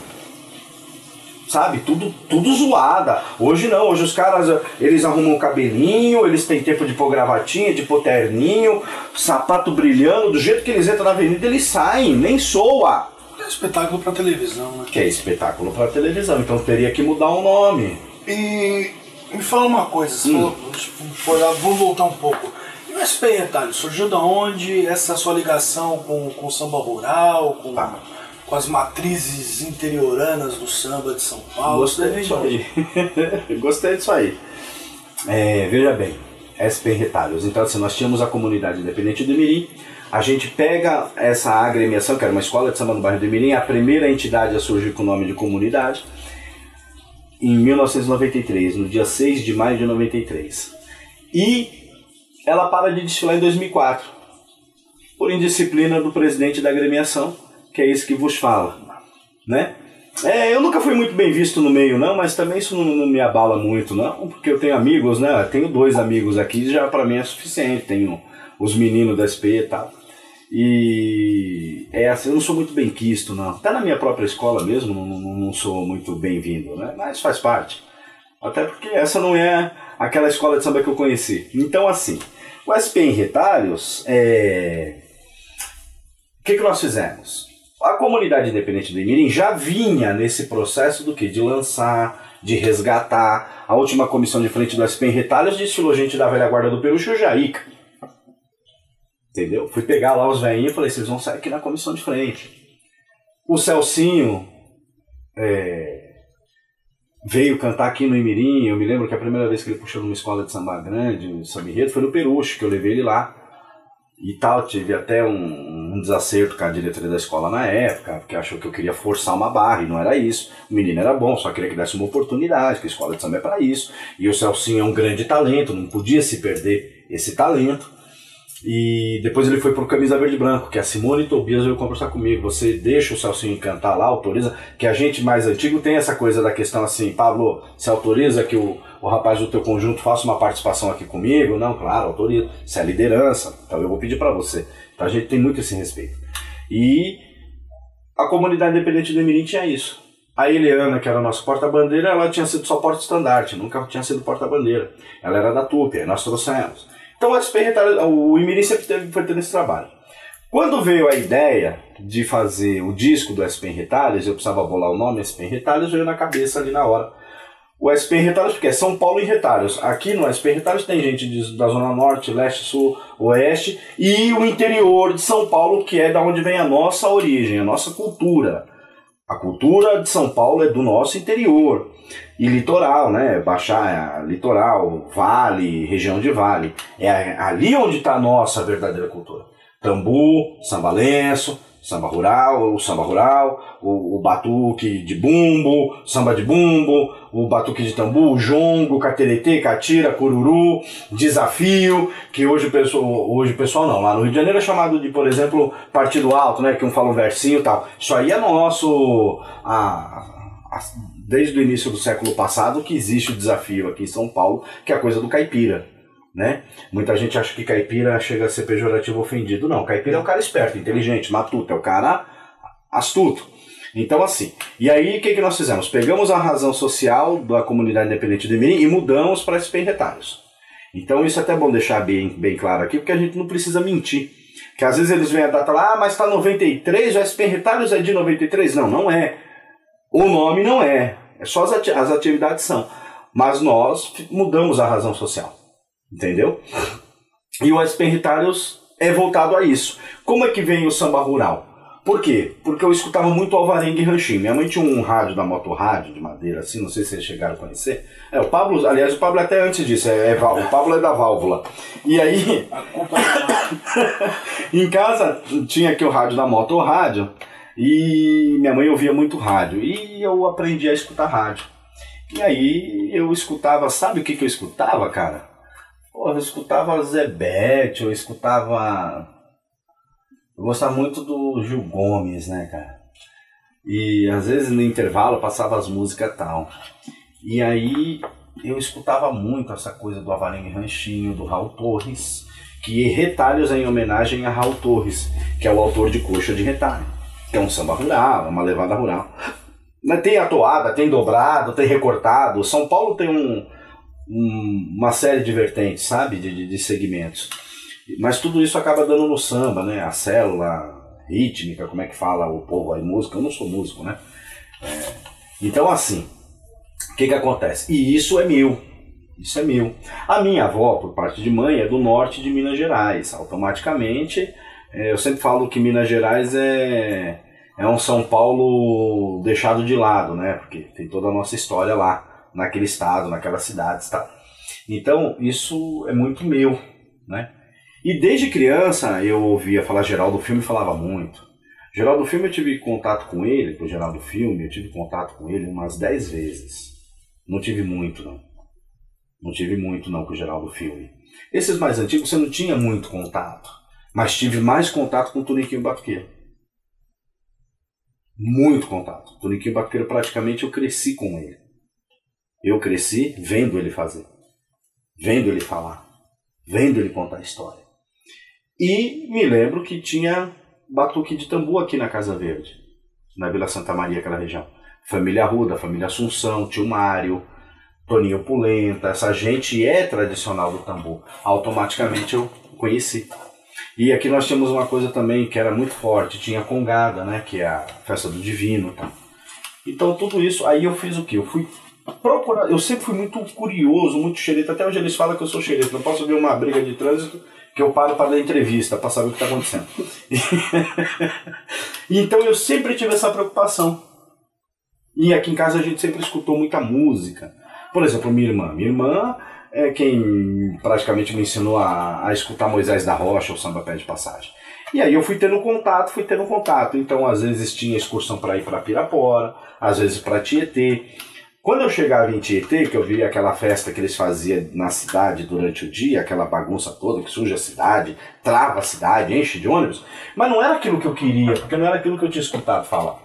Sabe? Tudo, tudo zoada. Hoje não, hoje os caras, eles arrumam o cabelinho, eles têm tempo de pôr gravatinha, de pôr terninho, sapato brilhando, do jeito que eles entram na avenida, eles saem, nem soa. espetáculo pra televisão, né? Que é espetáculo para televisão, então teria que mudar o nome. E me fala uma coisa, você Hum. falou, tipo, vamos voltar um pouco. E o SP Retalho, surgiu da onde essa sua ligação com, com o samba rural, com, Tá. Com as matrizes interioranas do samba de São Paulo? Gostei disso aí. (laughs) Gostei disso aí. É, veja bem, SP Retalhos. Então, assim, nós tínhamos a comunidade independente do Mirim. A gente pega essa agremiação, que era uma escola de samba no bairro do Mirim, a primeira entidade a surgir com o nome de comunidade, em 1993, no dia 6 de maio de 93. E ela para de desfilar em 2004, por indisciplina do presidente da agremiação, que é esse que vos fala, né? É, eu nunca fui muito bem visto no meio, não, mas também isso não, não me abala muito, não, porque eu tenho amigos, né? Eu tenho dois amigos aqui, já pra mim é suficiente. Tenho os meninos da SP e tal. E é assim, eu não sou muito bem quisto, não. Até na minha própria escola mesmo, não, não, não sou muito bem-vindo, né? Mas faz parte. Até porque essa não é aquela escola de samba que eu conheci. Então, assim, o SP em Retalhos, é... o que, que nós fizemos? A comunidade independente do Imirim já vinha nesse processo do que? De lançar, de resgatar. A última comissão de frente do SP em Retalhos desfilou gente da velha guarda do Perucho Jaica. Entendeu? Fui pegar lá os velhinhos e falei, vocês vão sair aqui na comissão de frente. O Celcinho é, veio cantar aqui no Imirim. Eu me lembro que a primeira vez que ele puxou numa escola de samba grande, o samba enredo, foi no Perucho, que eu levei ele lá. E tal, tive até um, um desacerto com a diretoria da escola na época, porque achou que eu queria forçar uma barra, e não era isso. O menino era bom, só queria que desse uma oportunidade, que a escola de samba é para isso. E o Celcinho é um grande talento, não podia se perder esse talento. E depois ele foi pro Camisa Verde Branco, que a Simone Tobias veio conversar comigo. Você deixa o Celcinho cantar lá, autoriza, que a gente mais antigo tem essa coisa da questão assim, Pablo, você autoriza que o, o rapaz do teu conjunto faça uma participação aqui comigo? Não, claro, autoriza. Isso é liderança, então eu vou pedir para você. Então a gente tem muito esse respeito. E a comunidade independente do Emirim tinha isso. A Eliana, que era a nossa porta-bandeira, ela tinha sido só porta-estandarte, nunca tinha sido porta-bandeira. Ela era da TUP, aí nós trouxemos. Então o SP Retalho- o Imirim sempre teve, foi tendo esse trabalho. Quando veio a ideia de fazer o disco do SP Retalhos, eu precisava bolar o nome SP Retalhos, veio na cabeça ali na hora. O SP Retalhos, porque é São Paulo em Retalhos. Aqui no SP Retalhos tem gente de- da Zona Norte, Leste, Sul, Oeste e o interior de São Paulo, que é da onde vem a nossa origem, a nossa cultura. A cultura de São Paulo é do nosso interior. E litoral, né? Baixar, litoral, vale, região de vale. É ali onde está a nossa verdadeira cultura. Tambu, samba lenço, samba rural, o samba rural, o, o batuque de bumbo, samba de bumbo, o batuque de tambu, o jongo, cateretê, catira, cururu, desafio, que hoje o pessoal, hoje o pessoal não, lá no Rio de Janeiro é chamado de, por exemplo, partido alto, né, que um fala um versinho e tal. Isso aí é nosso, a, a- desde o início do século passado que existe o desafio aqui em São Paulo, que é a coisa do caipira. Né? Muita gente acha que caipira chega a ser pejorativo ofendido. Não, caipira é o cara esperto, inteligente, matuto, é o cara astuto. Então, assim, e aí o que, que nós fizemos? Pegamos a razão social da comunidade independente do Mirim e mudamos para em retalhos. Então, isso é até bom deixar bem, bem claro aqui, porque a gente não precisa mentir. Que às vezes eles vêm a data lá, ah, mas está 93, o SP retalhos é de 93. Não, não é. O nome não é. É só as, ati- as atividades são. Mas nós mudamos a razão social. Entendeu? E o SP Retalhos é voltado a isso. Como é que vem o samba rural? Por quê? Porque eu escutava muito alvarengue e ranchinho. Minha mãe tinha um rádio da motorrádio de madeira, assim, não sei se vocês chegaram a conhecer. É, o Pablo, aliás, o Pablo até antes disso, é, é o Pablo é da válvula. E aí, é (laughs) em casa tinha aqui o rádio da motorrádio e minha mãe ouvia muito rádio e eu aprendi a escutar rádio. E aí eu escutava, sabe o que, que eu escutava, cara? Porra, eu escutava Zebete, eu escutava. Eu gostava muito do Gil Gomes, né, cara? E às vezes no intervalo passava as músicas tal. E aí eu escutava muito essa coisa do Avarengue Ranchinho, do Raul Torres, que retalhos em homenagem a Raul Torres, que é o autor de Coxa de Retalho, que é um samba rural, é uma levada rural. Tem atoada, tem dobrado, tem recortado. São Paulo tem um, um- uma série de vertentes, sabe, de, de, de segmentos. Mas tudo isso acaba dando no samba, né? A célula rítmica, como é que fala o povo aí, música, eu não sou músico, né? É, então assim, o que que acontece? E isso é meu, isso é meu. A minha avó, por parte de mãe, é do norte de Minas Gerais. Automaticamente, é, eu sempre falo que Minas Gerais é, é um São Paulo deixado de lado, né? Porque tem toda a nossa história lá, naquele estado, naquela cidade, tá? Então, isso é muito meu, né? E desde criança eu ouvia falar Geraldo Filme falava muito. Geraldo Filme eu tive contato com ele, com o Geraldo Filme, eu tive contato com ele umas 10 vezes. Não tive muito, não. Não tive muito, não, com o Geraldo Filme. Esses mais antigos você não tinha muito contato. Mas tive mais contato com o Toniquinho Batuqueiro. Muito contato. O Toniquinho Batuqueiro praticamente eu cresci com ele. Eu cresci vendo ele fazer. Vendo ele falar. Vendo ele contar a história. E me lembro que tinha batuque de tambu aqui na Casa Verde, na Vila Santa Maria, aquela região. Família Ruda, família Assunção, tio Mário, Toninho Pulenta, essa gente é tradicional do tambu. Automaticamente eu conheci. E aqui nós tínhamos uma coisa também que era muito forte, tinha a congada, né, que é a festa do divino, tá? Então tudo isso, aí eu fiz o que? Eu fui procurar, eu sempre fui muito curioso, muito xereta, até hoje eles falam que eu sou xereta, não posso ver uma briga de trânsito que eu paro para dar entrevista, para saber o que está acontecendo. (laughs) então eu sempre tive essa preocupação. E aqui em casa a gente sempre escutou muita música. Por exemplo, minha irmã. Minha irmã é quem praticamente me ensinou a, a escutar Moisés da Rocha, o samba pé de passagem. E aí eu fui tendo contato, fui tendo contato. Então, às vezes tinha excursão para ir para Pirapora, às vezes para Tietê. Quando eu chegava em Tietê, que eu via aquela festa que eles faziam na cidade durante o dia, aquela bagunça toda que suja a cidade, trava a cidade, enche de ônibus, mas não era aquilo que eu queria, porque não era aquilo que eu tinha escutado falar.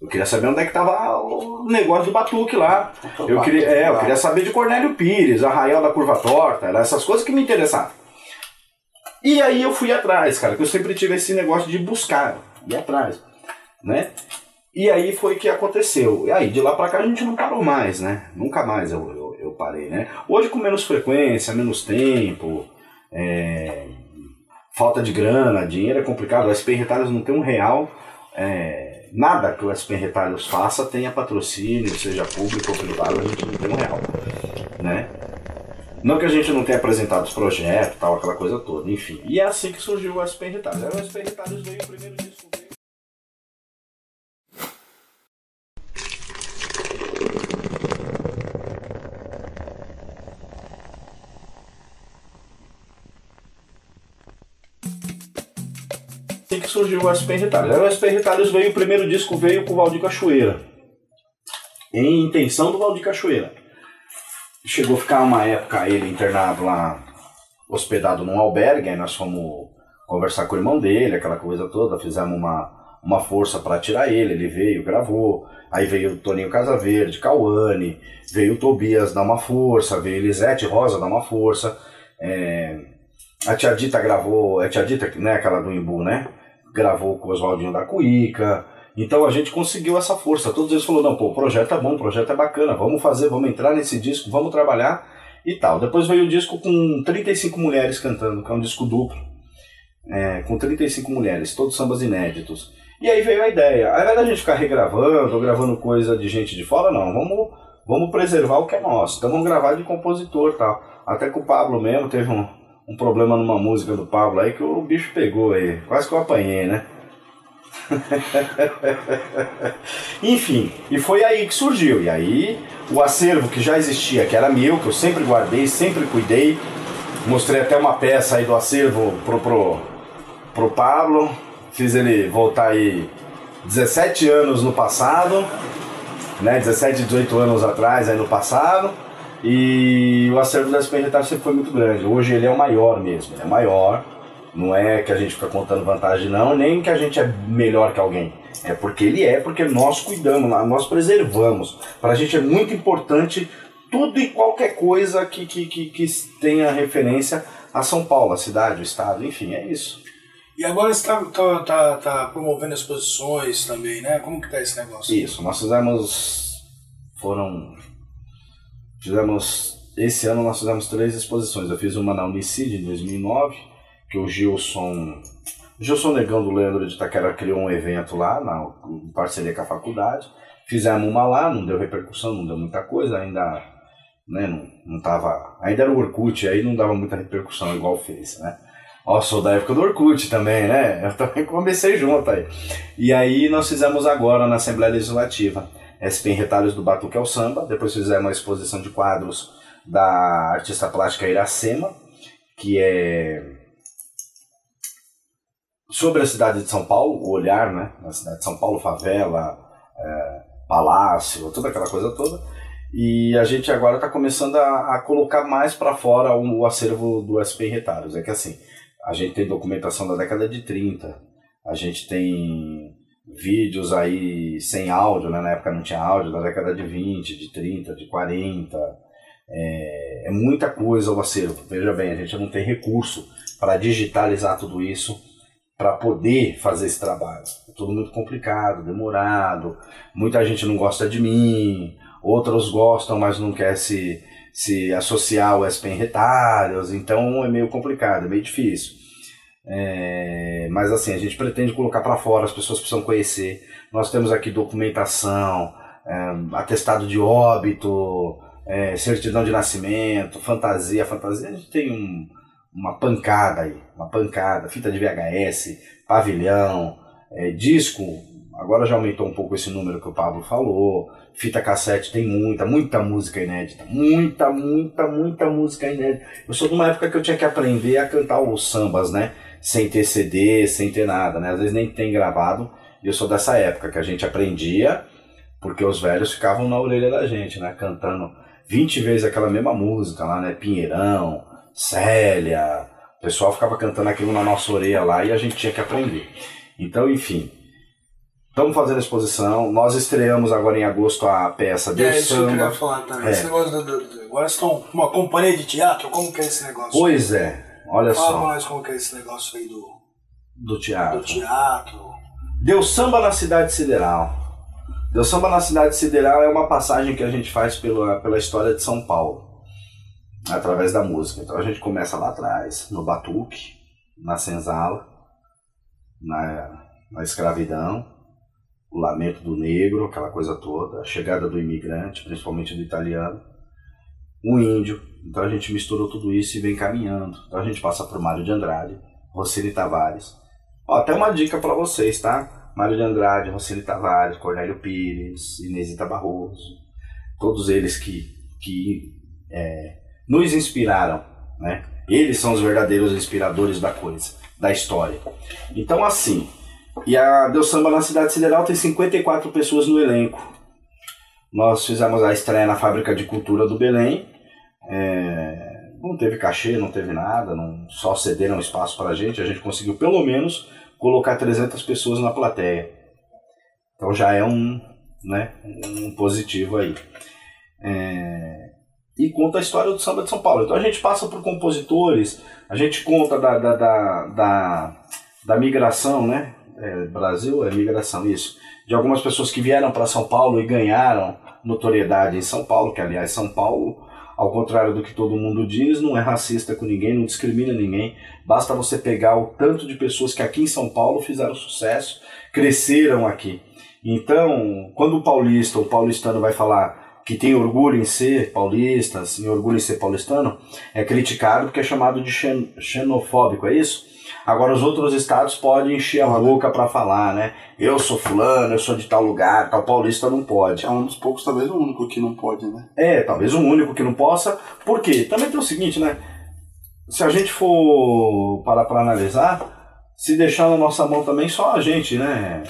Eu queria saber onde é que estava o negócio do batuque lá. Eu queria, é, eu queria saber de Cornélio Pires, Arraial da Curva Torta, eram essas coisas que me interessavam. E aí eu fui atrás, cara, que eu sempre tive esse negócio de buscar, ir atrás, né? E aí foi que aconteceu. E aí, de lá pra cá a gente não parou mais, né? Nunca mais eu, eu, eu parei, né? Hoje com menos frequência, menos tempo, é, falta de grana, dinheiro é complicado. O SP Retalhos não tem um real. É, nada que o SP Retalhos faça tenha patrocínio, seja público ou privado, a gente não tem um real, né? Não que a gente não tenha apresentado os projetos, tal, aquela coisa toda, enfim. E é assim que surgiu o SP Retalhos. Aí o SP Retalhos veio primeiro disco assim que surgiu o SP Retalhos. o SP Retalhos veio, o primeiro disco veio com o Valdir Cachoeira. Em intenção do Valdir Cachoeira. Chegou a ficar uma época ele internado lá, hospedado num albergue, aí nós fomos conversar com o irmão dele, aquela coisa toda, fizemos uma, uma força para tirar ele, ele veio, gravou. Aí veio o Toninho Casaverde, Cauane, veio o Tobias dar uma força, veio Elisete Rosa dar uma força. É, a Tia Dita gravou, é a Tia Dita, né, aquela do Imbu, né? Gravou com o Oswaldinho da Cuíca. Então a gente conseguiu essa força. Todos eles falaram, não, pô, o projeto é bom, o projeto é bacana, vamos fazer, vamos entrar nesse disco, vamos trabalhar e tal. Depois veio o disco com 35 mulheres cantando, que é um disco duplo, é, com 35 mulheres, todos sambas inéditos. E aí veio a ideia, ao invés da gente ficar regravando ou gravando coisa de gente de fora, não, vamos, vamos preservar o que é nosso. Então vamos gravar de compositor tal. Até que o Pablo mesmo teve um, um problema numa música do Pablo aí que o bicho pegou aí. Quase que eu apanhei, né? (laughs) Enfim, e foi aí que surgiu. E aí o acervo que já existia, que era meu, que eu sempre guardei, sempre cuidei. Mostrei até uma peça aí do acervo pro, pro, pro Pablo. Fiz ele voltar aí 17 anos no passado, né? 17, 18 anos atrás aí no passado. E o acervo da SP sempre foi muito grande. Hoje ele é o maior mesmo, ele é maior. Não é que a gente fica contando vantagem, não, nem que a gente é melhor que alguém. É porque ele é, porque nós cuidamos, nós preservamos. Para a gente é muito importante tudo e qualquer coisa que, que, que, que tenha referência a São Paulo, a cidade, o estado, enfim, é isso. E agora você está tá, tá, tá promovendo exposições também, né? Como que tá esse negócio? Isso, nós fizemos. Foram Fizemos, esse ano nós fizemos três exposições. Eu fiz uma na Unicid em 2009, que o Gilson, Gilson Negão do Leandro de Itaquera criou um evento lá, na, em parceria com a faculdade. Fizemos uma lá, não deu repercussão, não deu muita coisa, ainda né, não, não tava. Ainda era o Orkut, aí não dava muita repercussão igual fez, né? Ó, sou da época do Orkut também, né? (laughs) Eu também comecei junto aí. E aí nós fizemos agora na Assembleia Legislativa SP em Retalhos do Batuque ao Samba, depois fizemos uma exposição de quadros da artista plástica Iracema, que é sobre a cidade de São Paulo, o olhar, né? Na cidade de São Paulo, favela, é, palácio, toda aquela coisa toda. E a gente agora está começando a, a, colocar mais para fora o, o, acervo do SP Retalhos. É que assim, a gente tem documentação da década de 30, a gente tem vídeos aí sem áudio, né? na época não tinha áudio, da década de 20, de 30, de 40. É, é muita coisa o acervo. Veja bem, a gente não tem recurso para digitalizar tudo isso para poder fazer esse trabalho. É tudo muito complicado, demorado. Muita gente não gosta de mim, outros gostam, mas não quer se, se associar ao SPM Retalhos, então é meio complicado, é meio difícil. É, mas assim, a gente pretende colocar para fora, as pessoas precisam conhecer. Nós temos aqui documentação, é, atestado de óbito, é, certidão de nascimento, fantasia. Fantasia a gente tem um, uma pancada aí, uma pancada, fita de VHS, pavilhão, é, disco. Agora já aumentou um pouco esse número que o Pablo falou. Fita cassete tem muita, muita música inédita. Muita, muita, muita música inédita. Eu sou de uma época que eu tinha que aprender a cantar os sambas, né? sem ter CD, sem ter nada, né? Às vezes nem tem gravado. E eu sou dessa época que a gente aprendia porque os velhos ficavam na orelha da gente, né? Cantando 20 vezes aquela mesma música lá, né? Pinheirão, Célia. O pessoal ficava cantando aquilo na nossa orelha lá e a gente tinha que aprender. Então, enfim. Estamos fazendo a exposição. Nós estreamos agora em agosto a peça Deus é, isso Samba. que eu queria falar também. É. Esse negócio do, do, do- Agora estão com uma companhia de teatro, como que é esse negócio? Pois é, olha Fala pra só. nós como que é esse negócio aí do, Do teatro. do teatro. Deu samba na cidade sideral. Deu samba na cidade sideral é uma passagem que a gente faz pela, pela história de São Paulo, através da música. Então a gente começa lá atrás, no Batuque, na Senzala, na, na escravidão, o lamento do negro, aquela coisa toda, a chegada do imigrante, principalmente do italiano, o índio. Então a gente misturou tudo isso e vem caminhando. Então a gente passa por Mário de Andrade, Roseli Tavares, Ó, até uma dica para vocês, tá? Mário de Andrade, Roseli Tavares, Cornélio Pires, Inesita Barroso, todos eles que, que é, nos inspiraram, né? Eles são os verdadeiros inspiradores da coisa, da história. Então, assim, e a Deus Samba na Cidade Sideral tem 54 pessoas no elenco. Nós fizemos a estreia na Fábrica de Cultura do Belém. É, não teve cachê, não teve nada, não, só cederam espaço para a gente. A gente conseguiu pelo menos colocar 300 pessoas na plateia. Então já é um, né, um positivo aí. É, e conta a história do samba de São Paulo. Então a gente passa por compositores, a gente conta da, da, da, da, da migração, né? É, Brasil é migração, isso. De algumas pessoas que vieram para São Paulo e ganharam notoriedade em São Paulo, que aliás São Paulo, ao contrário do que todo mundo diz, não é racista com ninguém, não discrimina ninguém. Basta você pegar o tanto de pessoas que aqui em São Paulo fizeram sucesso, cresceram aqui. Então, quando o paulista ou paulistano vai falar que tem orgulho em ser paulista, tem orgulho em ser paulistano, é criticado porque é chamado de xen- xenofóbico, é isso? Agora os outros estados podem encher a boca para falar, né? Eu sou fulano, eu sou de tal lugar, tal paulista não pode. É um dos poucos, talvez o único que não pode, né? É, talvez o único que não possa. Por quê? Também tem o seguinte, né? Se a gente for parar para analisar, se deixar na nossa mão também, só a gente, né?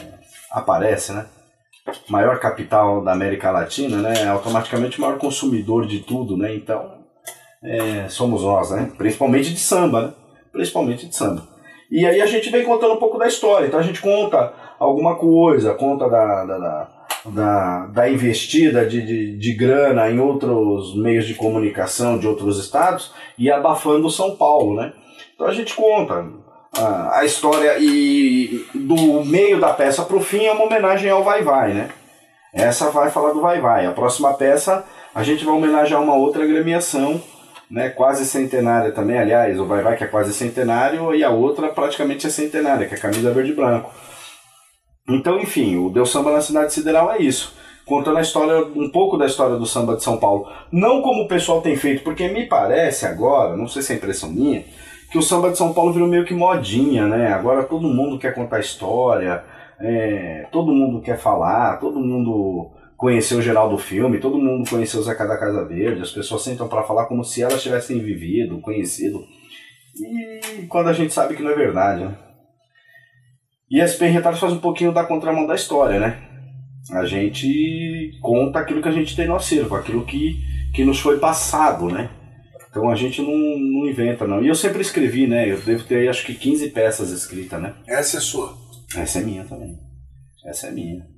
Aparece, né? Maior capital da América Latina, né? Automaticamente o maior consumidor de tudo, né? Então, é, somos nós, né? Principalmente de samba, né? Principalmente de samba. E aí a gente vem contando um pouco da história. Então a gente conta alguma coisa, conta da, da, da, da, da investida de, de, de grana em outros meios de comunicação de outros estados e abafando São Paulo, né? Então a gente conta a, a história e do meio da peça para o fim é uma homenagem ao Vai Vai, né? Essa vai falar do Vai Vai. A próxima peça a gente vai homenagear uma outra agremiação né, quase centenária também, aliás, o Vai Vai que é quase centenário e a outra praticamente é centenária, que é a Camisa Verde e Branco. Então, enfim, o Deus Samba na Cidade Sideral é isso. Contando a história, um pouco da história do samba de São Paulo. Não como o pessoal tem feito, porque me parece agora, não sei se é impressão minha, que o samba de São Paulo virou meio que modinha, né? Agora todo mundo quer contar história, é, todo mundo quer falar, todo mundo conheceu o geral do filme, todo mundo conheceu o Zeca da Casa Verde, as pessoas sentam para falar como se elas tivessem vivido, conhecido. E quando a gente sabe que não é verdade, né? E SP Retalhos faz um pouquinho da contramão da história, né? A gente conta aquilo que a gente tem no acervo, aquilo que, que nos foi passado, né? Então a gente não, não inventa, não. E eu sempre escrevi, né? Eu devo ter acho que 15 peças escritas, né? Essa é sua. Essa é minha também. Essa é minha.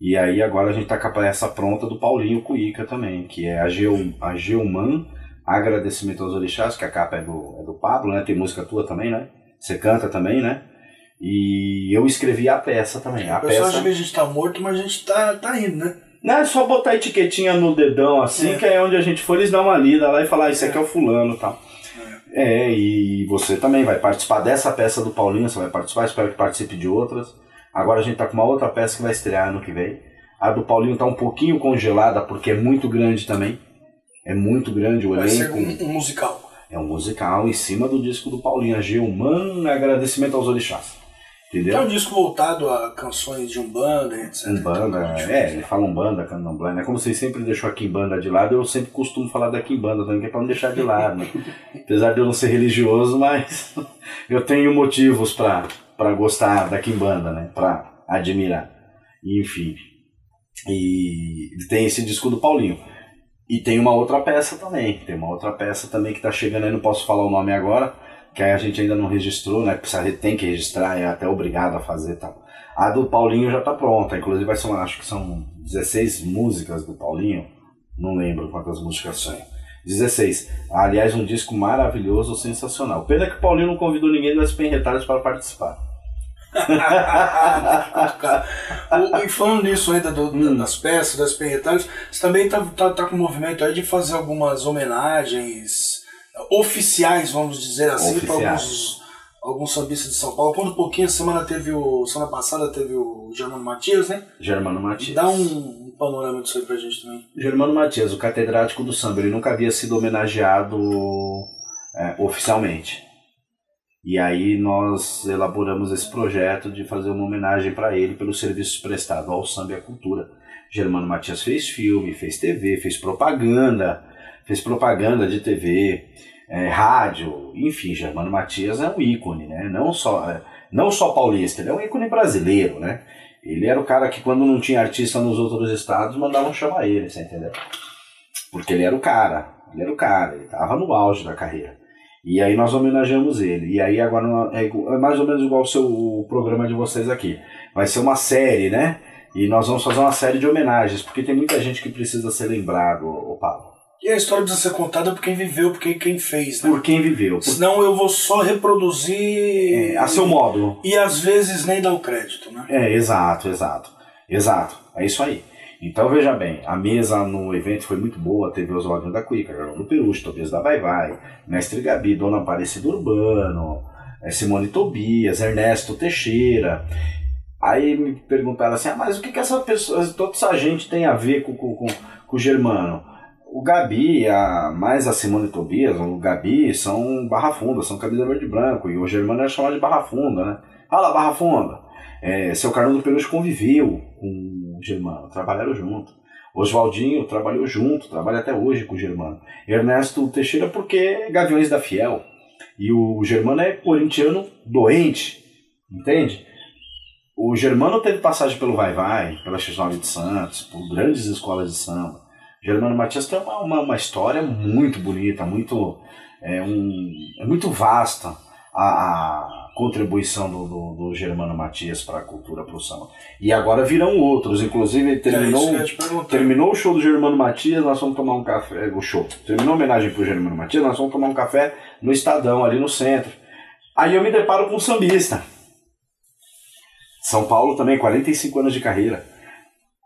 E aí agora a gente tá com a peça pronta do Paulinho Cuica também, que é a, Geo, a Geoman, Agradecimento aos Orixás, que a capa é do, é do Pablo, né? Tem música tua também, né? Você canta também, né? E eu escrevi a peça também. A O pessoal peça... acha que a gente tá morto, mas a gente tá, tá indo, né? Não, é só botar a etiquetinha no dedão assim, É. que é onde a gente for, eles dão uma lida lá e falar, ah, isso aqui é o fulano e tal. É, e você também vai participar dessa peça do Paulinho, você vai participar, espero que participe de outras. Agora a gente tá com uma outra peça que vai estrear ano que vem. A do Paulinho tá um pouquinho congelada, porque é muito grande também. É muito grande o Vai ser elenco. um, um musical. É um musical em cima do disco do Paulinho, a Gilman, agradecimento aos orixás. É Entendeu? um disco voltado a canções de Umbanda, etc. Umbanda, é, ele fala Umbanda, Candomblé, né? Como vocês sempre deixou a Kimbanda de lado, eu sempre costumo falar da Kimbanda também, que é pra não deixar de lado, né? (laughs) Apesar de eu não ser religioso, mas (laughs) eu tenho motivos pra, pra gostar da Kimbanda, né? Pra admirar. Enfim. E tem esse disco do Paulinho. E tem uma outra peça também, tem uma outra peça também que tá chegando aí, não posso falar o nome agora, que a gente ainda não registrou, né? Precisa, tem que registrar, é até obrigado a fazer tal. A do Paulinho já tá pronta, inclusive vai ser uma, acho que são 16 músicas do Paulinho, não lembro quantas músicas são. 16. Aliás, um disco maravilhoso, sensacional. Pena que o Paulinho não convidou ninguém das Penretalhas para participar. (laughs) O- e falando nisso ainda do- Hum. das peças, das perretalhas, você também tá, tá, tá com o movimento aí de fazer algumas homenagens oficiais, vamos dizer assim, para alguns, alguns sambistas de São Paulo. Quando um pouquinho, semana teve o. Semana passada teve o Germano Matias, né? Germano Matias. Dá um, um panorama disso aí pra gente também. Germano Matias, o catedrático do samba, ele nunca havia sido homenageado é, oficialmente. E aí nós elaboramos esse projeto de fazer uma homenagem para ele pelos serviços prestados ao samba e à cultura. Germano Matias fez filme, fez TV, fez propaganda, fez propaganda de TV, é, rádio, enfim, Germano Matias é um ícone, né? Não só, é, não só paulista, ele é um ícone brasileiro, né? Ele era o cara que quando não tinha artista nos outros estados, mandavam chamar ele, você entendeu? Porque ele era o cara, ele era o cara, ele estava no auge da carreira. E aí nós homenageamos ele. E aí agora é, é mais ou menos igual o seu o programa de vocês aqui. Vai ser uma série, né? E nós vamos fazer uma série de homenagens, porque tem muita gente que precisa ser lembrado, o Paulo. E a história precisa ser contada por quem viveu, por quem, quem fez, né? Por quem viveu, por, Senão eu vou só reproduzir. é, a seu modo. E às vezes nem dar o crédito, né? É, exato, exato. Exato. É isso aí. Então veja bem, a mesa no evento foi muito boa, teve Oswaldinho da Cuica, Garão do Perucho, Tobias da Vai Vai, Mestre Gabi, Dona Aparecida Urbano, eh, Simone Tobias, Ernesto Teixeira. Aí me perguntaram assim, ah, mas o que, que essa pessoa, toda essa gente tem a ver com, com, com, com o Germano? O Gabi, a, mais a Simone Tobias, o Gabi são Barra Funda, são camisa verde e branco, e o Germano era chamado de Barra Funda, né? Fala, Barra Funda! É, seu Carlos Peluche conviveu com Germano, trabalharam junto. Oswaldinho trabalhou junto, trabalha até hoje com o Germano. Ernesto Teixeira, porque é Gaviões da Fiel. E o Germano é corintiano doente, entende? O Germano teve passagem pelo Vai Vai, pela X9 de Santos, por grandes escolas de samba. Germano Matias tem uma, uma, uma história muito bonita, muito, é, um, é muito vasta a, a contribuição do, do, do Germano Matias para a cultura, para o samba. E agora virão outros, inclusive ele terminou, É terminou o show do Germano Matias, nós vamos tomar um café, o show, terminou a homenagem para o Germano Matias, nós vamos tomar um café no Estadão, ali no centro. Aí eu me deparo com um sambista. São Paulo também, 45 anos de carreira.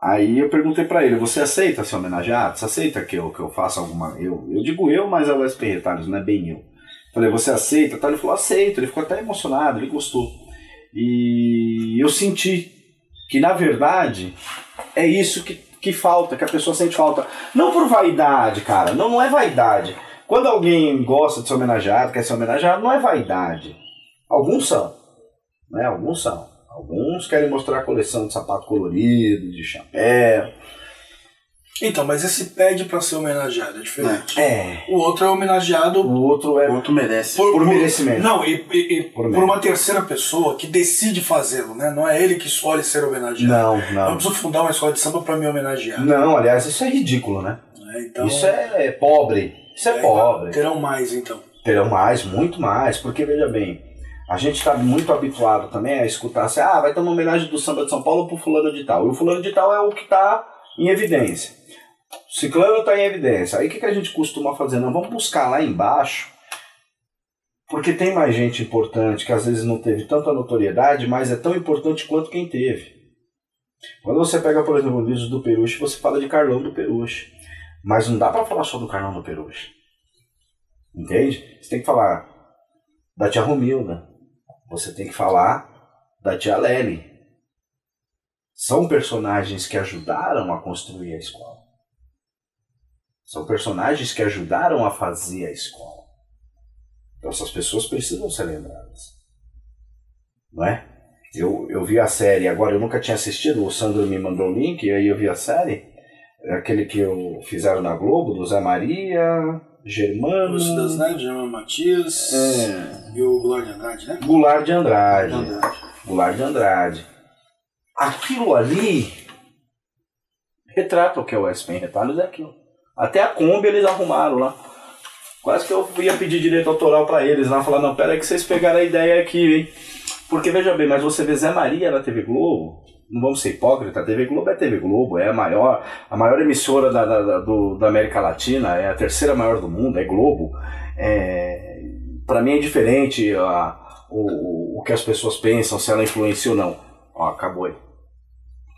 Aí eu perguntei pra ele, você aceita ser homenageado? Você aceita que eu, que eu faça alguma... Eu, eu digo eu, mas é o USP Retalhos, não é bem eu. Falei, você aceita? Ele falou, aceito. Ele ficou até emocionado, ele gostou. E eu senti que, na verdade, é isso que, que falta, que a pessoa sente falta. Não por vaidade, cara, não, não é vaidade. Quando alguém gosta de ser homenageado, quer ser homenageado, não é vaidade. Alguns são, né? Alguns são. Alguns querem mostrar a coleção de sapato colorido, de chapéu. Então, mas esse pede pra ser homenageado é diferente. É. O outro é homenageado O outro é O outro merece. por merecimento. Não, e, e- e Por por, uma terceira pessoa que decide fazê-lo, né? Não é ele que escolhe ser homenageado. Não, Eu não. preciso fundar uma escola de samba pra me homenagear. Não, aliás, isso é ridículo, né? né? Então, Isso é pobre. Isso é é, pobre. Terão mais, então. Terão mais, muito mais, porque veja bem, a gente está muito habituado também a escutar assim, ah, vai ter uma homenagem do samba de São Paulo pro fulano de tal. E o fulano de tal é o que está em evidência. Ciclano está em evidência. Aí o que, que a gente costuma fazer? Não, vamos buscar lá embaixo, porque tem mais gente importante que às vezes não teve tanta notoriedade, mas é tão importante quanto quem teve. Quando você pega, por exemplo, o livro do Peruche, você fala de Carlão do Peruche. Mas não dá para falar só do Carlão do Peruche. Entende? Você tem que falar da tia Romilda. Você tem que falar da tia Lely. São personagens que ajudaram a construir a escola. São personagens que ajudaram a fazer a escola. Então essas pessoas precisam ser lembradas. Não é? Eu, eu vi a série, agora eu nunca tinha assistido, o Sandro me mandou o link, e aí eu vi a série. Aquele que eu fizeram na Globo, do Zé Maria, Germano. Lúcio das Neves, Germano Matias É, e o Glória de Andrade, né? Goulart de Andrade. Andrade. Goulart de Andrade. Aquilo ali retrata o que é o SP em retalhos, é aquilo. Até a Kombi eles arrumaram lá. Quase que eu ia pedir direito autoral pra eles lá, falar, não, pera aí que vocês pegaram a ideia aqui, hein? Porque veja bem, mas você vê Zé Maria na TV Globo, não vamos ser hipócritas, a TV Globo é a TV Globo, é a maior, a maior emissora da, da, da- do- da América Latina, é a terceira maior do mundo, é Globo. É, para mim é diferente a, o, o que as pessoas pensam, se ela influencia ou não. Ó, acabou aí.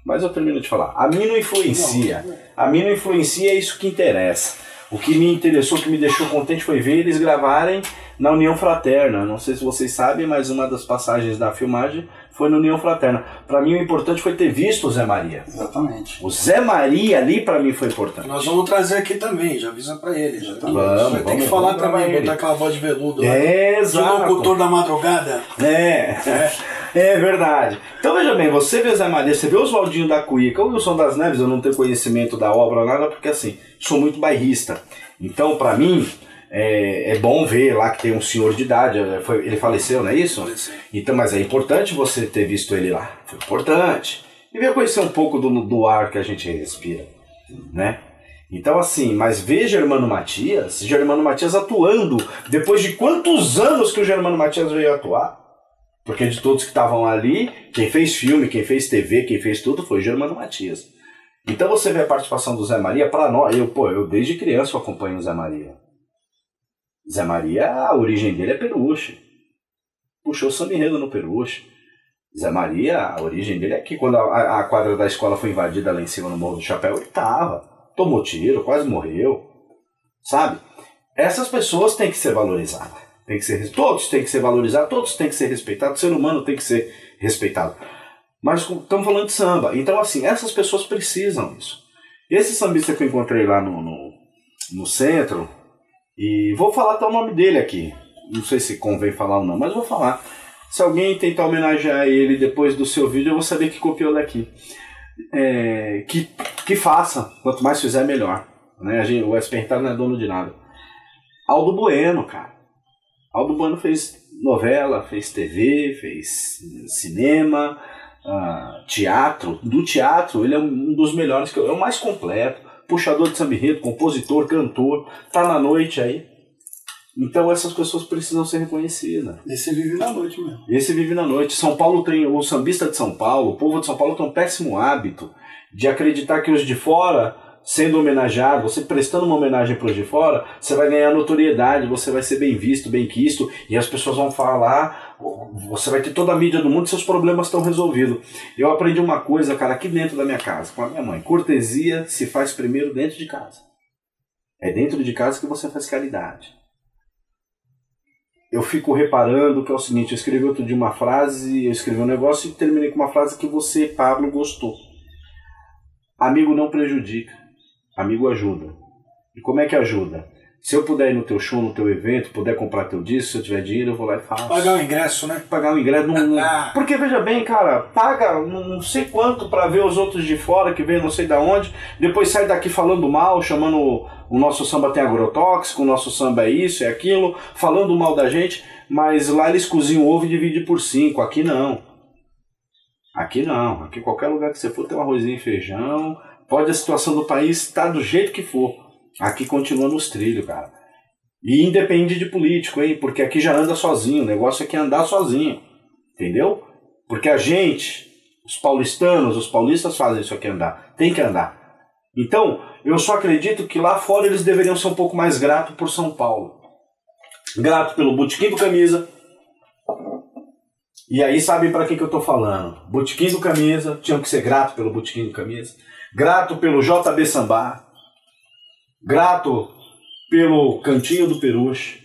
Mas eu termino de falar. A mim não influencia. A mim não influencia, é isso que interessa. O que me interessou, o que me deixou contente foi ver eles gravarem na União Fraterna. Não sei se vocês sabem, mas uma das passagens da filmagem foi na União Fraterna. Para mim o importante foi ter visto o Zé Maria. Exatamente. O Zé Maria ali para mim foi importante. Nós vamos trazer aqui também, já avisa pra ele. Já tá- Vamos, Vai ter vamos, que falar vamos também, ele. botar aquela voz de veludo lá. É, De exato. locutor da madrugada. É, é (laughs) (laughs) verdade. Então veja bem, você vê Zé Maria, você vê Oswaldinho da Cuíca, o Wilson das Neves, eu não tenho conhecimento da obra, nada, porque assim, sou muito bairrista. Então, pra mim, é, é bom ver lá que tem um senhor de idade, é, foi- ele faleceu, não é isso? Então, mas é importante você ter visto ele lá, foi importante. E ver conhecer um pouco do, do ar que a gente respira, né? Então, assim, mas ver Germano Matias, Germano Matias atuando, depois de quantos anos que o Germano Matias veio atuar? Porque de todos que estavam ali, quem fez filme, quem fez TV, quem fez tudo foi Germano Matias. Então você vê a participação do Zé Maria, para nós, eu, pô, eu desde criança eu acompanho o Zé Maria. Zé Maria, a origem dele é Peruche. Puxou samba enredo no Peruche. Zé Maria, a origem dele é que quando a, a quadra da escola foi invadida lá em cima no Morro do Chapéu, ele tava. Tomou tiro, quase morreu. Sabe? Essas pessoas têm que ser valorizadas. Tem que ser, todos têm que ser valorizados, todos têm que ser respeitados, o ser humano tem que ser respeitado. Mas estamos falando de samba. Então, assim, essas pessoas precisam disso. Esse sambista que eu encontrei lá no, no, no centro, e vou falar até o nome dele aqui. Não sei se convém falar ou não, mas vou falar. Se alguém tentar homenagear ele depois do seu vídeo, eu vou saber que copiou daqui. É, que, que faça. Quanto mais fizer, melhor. Né? A gente, o SPR não é dono de nada. Aldo Bueno, cara. Aldo Bueno fez novela, fez TV, fez cinema, ah, teatro. Do teatro, ele é um dos melhores, que eu- é o mais completo. Puxador de samba compositor, cantor, tá na noite aí. Então essas pessoas precisam ser reconhecidas. Esse vive na noite mesmo. Esse vive na noite. São Paulo tem, o sambista de São Paulo, o povo de São Paulo tem um péssimo hábito de acreditar que os de fora, sendo homenageado, você prestando uma homenagem para os de fora, você vai ganhar notoriedade, você vai ser bem visto, bem quisto, e as pessoas vão falar você vai ter toda a mídia do mundo e seus problemas estão resolvidos. Eu aprendi uma coisa, cara, aqui dentro da minha casa, com a minha mãe. Cortesia se faz primeiro dentro de casa. É dentro de casa que você faz caridade. Eu fico reparando que é o seguinte, eu escrevi outro dia uma frase, eu escrevi um negócio e terminei com uma frase que você, Pablo, gostou. Amigo não prejudica, amigo ajuda. E como é que ajuda? Se eu puder ir no teu show, no teu evento, puder comprar teu disco, se eu tiver dinheiro, eu vou lá e faço. Pagar o ingresso, né? Pagar o ingresso. Não, Ah. (laughs) Porque veja bem, cara, paga não sei quanto pra ver os outros de fora que vem não sei da onde, depois sai daqui falando mal, chamando o, o nosso samba tem agrotóxico, o nosso samba é isso, é aquilo, falando mal da gente, mas lá eles cozinham ovo e dividem por cinco, aqui não. Aqui não, aqui qualquer lugar que você for tem um arrozinho e feijão, pode a situação do país estar do jeito que for. Aqui continua nos trilhos, cara. E independe de político, hein? Porque aqui já anda sozinho, o negócio aqui é andar sozinho. Entendeu? Porque a gente, os paulistanos, os paulistas fazem isso aqui andar. Tem que andar. Então, eu só acredito que lá fora eles deveriam ser um pouco mais gratos por São Paulo. Grato pelo Botequim do Camisa. E aí sabem para que, que eu tô falando. Botequim do Camisa, tinham que ser grato pelo Botequim do Camisa. Grato pelo JB Sambá. Grato pelo Cantinho do Peruche.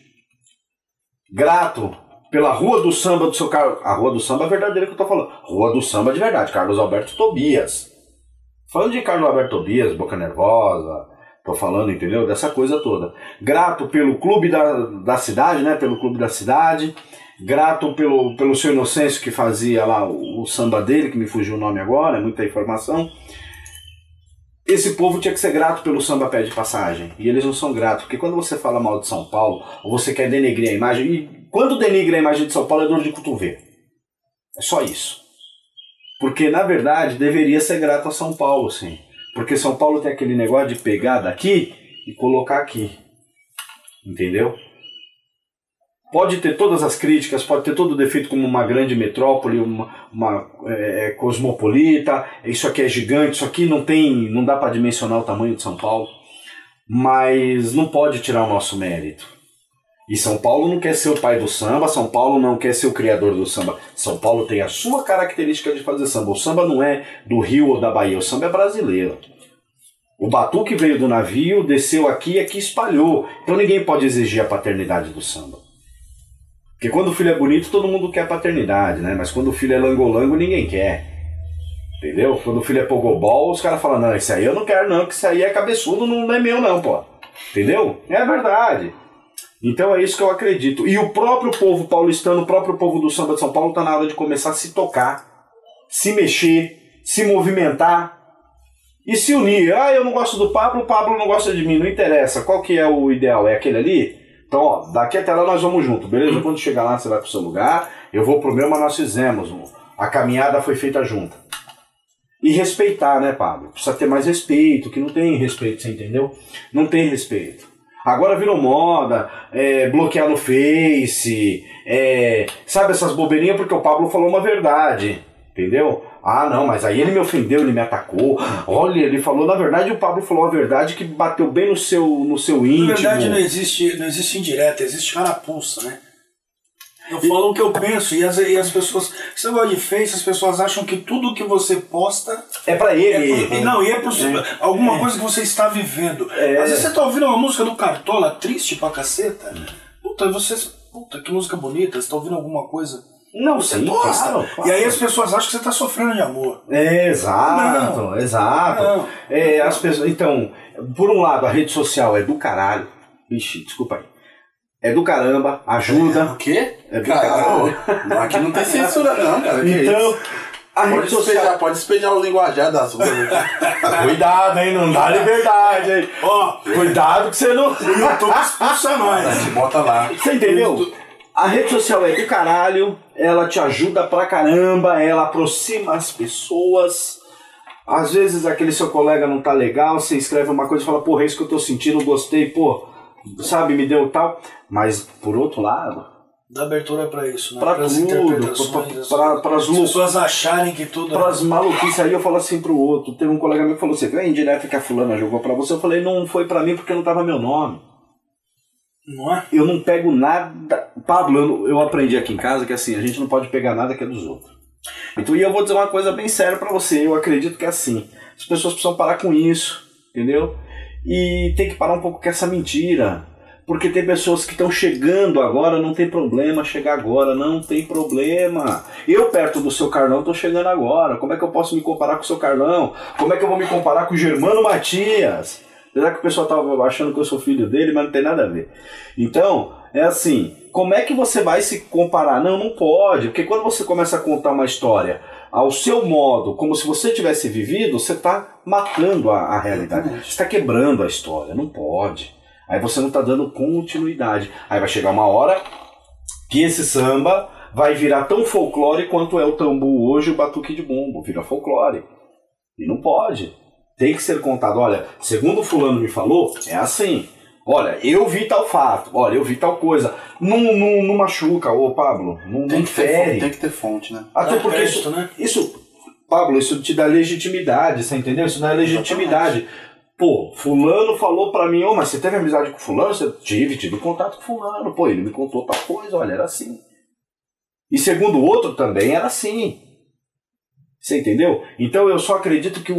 Grato pela Rua do Samba do seu Carlos. A Rua do Samba é verdadeira que eu tô falando. Rua do Samba de verdade, Carlos Alberto Tobias. Falando de Carlos Alberto Tobias, Boca Nervosa, tô falando, entendeu? Dessa coisa toda. Grato pelo clube da, da cidade, né? Pelo clube da cidade. Grato pelo, pelo seu Inocêncio que fazia lá o, o samba dele, que me fugiu o nome agora, é muita informação. Esse povo tinha que ser grato pelo samba pé de passagem. E eles não são gratos, porque quando você fala mal de São Paulo, ou você quer denegrir a imagem, e quando denigre a imagem de São Paulo é dor de cotovelo. É só isso. Porque, na verdade, deveria ser grato a São Paulo, sim. Porque São Paulo tem aquele negócio de pegar daqui e colocar aqui. Entendeu? Pode ter todas as críticas, pode ter todo o defeito como uma grande metrópole, uma, uma é, cosmopolita, isso aqui é gigante, isso aqui não tem, não dá para dimensionar o tamanho de São Paulo, mas não pode tirar o nosso mérito. E São Paulo não quer ser o pai do samba, São Paulo não quer ser o criador do samba. São Paulo tem a sua característica de fazer samba. O samba não é do Rio ou da Bahia, o samba é brasileiro. O batuque veio do navio, desceu aqui e aqui espalhou. Então ninguém pode exigir a paternidade do samba. Porque quando o filho é bonito, todo mundo quer paternidade, né? Mas quando o filho é langolango, ninguém quer. Entendeu? Quando o filho é pogobol, os caras falam, não, isso aí eu não quero não, que isso aí é cabeçudo, não é meu não, pô. Entendeu? É verdade. Então é isso que eu acredito. E o próprio povo paulistano, o próprio povo do samba de São Paulo, está na hora de começar a se tocar, se mexer, se movimentar e se unir. Ah, eu não gosto do Pablo, o Pablo não gosta de mim, não interessa. Qual que é o ideal? É aquele ali? Então, ó, daqui até lá nós vamos junto, beleza? Quando chegar lá, você vai pro seu lugar, eu vou pro meu, mas nós fizemos. A caminhada foi feita junta. E respeitar, né, Pablo? Precisa ter mais respeito, que não tem respeito, você entendeu? Não tem respeito. Agora virou moda, é, bloquear no Face, é, sabe essas bobeirinhas porque o Pablo falou uma verdade, entendeu? Ah, não, mas aí ele me ofendeu, ele me atacou. Olha, ele falou, na verdade, o Pablo falou a verdade que bateu bem no seu, no seu íntimo. Na verdade, não existe, não existe indireta, existe carapuça, né? Eu falo o que eu penso e as, e as pessoas. Esse negócio de Face, as pessoas acham que tudo que você posta. É pra É ele. por- e não, e é por alguma coisa que você está vivendo. É. Às vezes você tá ouvindo uma música do Cartola triste pra caceta. Puta, você. Puta, que música bonita, você tá ouvindo alguma coisa. Não, Você sim, posta. claro, claro. E aí as pessoas acham que você tá sofrendo de amor. É, exato, Não. exato. Não. É, as pessoas, então, por um lado, a rede social é do caralho. Ixi, desculpa aí. É do caramba, ajuda. O quê? É do cara, caralho. ô, aqui não tem (laughs) censura não, cara. Então, a Pode rede social. despejar, pode despejar o linguajar das ruas. (laughs) Cuidado, hein? Não dá liberdade, hein? Ó, Cuidado que você não. o YouTube expulsa nós. bota lá. Você entendeu? A rede social é do caralho, ela te ajuda pra caramba, ela aproxima as pessoas. Às vezes aquele seu colega não tá legal, você escreve uma coisa e fala, porra, é isso que eu tô sentindo, gostei, pô, sabe, me deu tal. Mas, por outro lado, Dá abertura pra isso, né? Pra Pras tudo, pra- as- as pessoas acharem que tudo. é pras maluquices aí eu falo assim pro outro. Teve um colega meu que falou, você viu a indireta que a fulana jogou pra você? Eu falei, não foi pra mim porque não tava meu nome. Não é? Eu não pego nada. Pablo, eu, eu aprendi aqui em casa que assim, a gente não pode pegar nada que é dos outros. Então, e eu vou dizer uma coisa bem séria pra você, eu acredito que é assim. As pessoas precisam parar com isso, entendeu? E tem que parar um pouco com essa mentira. Porque tem pessoas que estão chegando agora, não tem problema chegar agora, não tem problema. Eu, perto do seu Carlão, estou chegando agora. Como é que eu posso me comparar com o seu Carlão? Como é que eu vou me comparar com o Germano Matias? Apesar que o pessoal tava achando que eu sou filho dele, mas não tem nada a ver. Então, é assim, como é que você vai se comparar? Não, não pode, porque quando você começa a contar uma história ao seu modo, como se você tivesse vivido, você está matando a, a realidade. Você está quebrando a história, não pode. Aí você não está dando continuidade. Aí vai chegar uma hora que esse samba vai virar tão folclore quanto é o tambu hoje, o batuque de bumbo, vira folclore. E não pode. Tem que ser contado. Olha, segundo fulano me falou, é assim. Olha, eu vi tal fato. Olha, eu vi tal coisa. Não, não, não machuca, ô Pablo. Não, Tem não que, ter, fere. fonte- tem que ter fonte, né? Até Dá porque crédito, isso, né? isso, Pablo, isso te dá legitimidade, você entendeu? Isso dá legitimidade. Pô, fulano falou pra mim, ô, mas você teve amizade com fulano? Você tive, tive contato com fulano. Pô, ele me contou tal coisa, olha, era assim. E segundo o outro também era assim. Você entendeu? Então eu só acredito que o-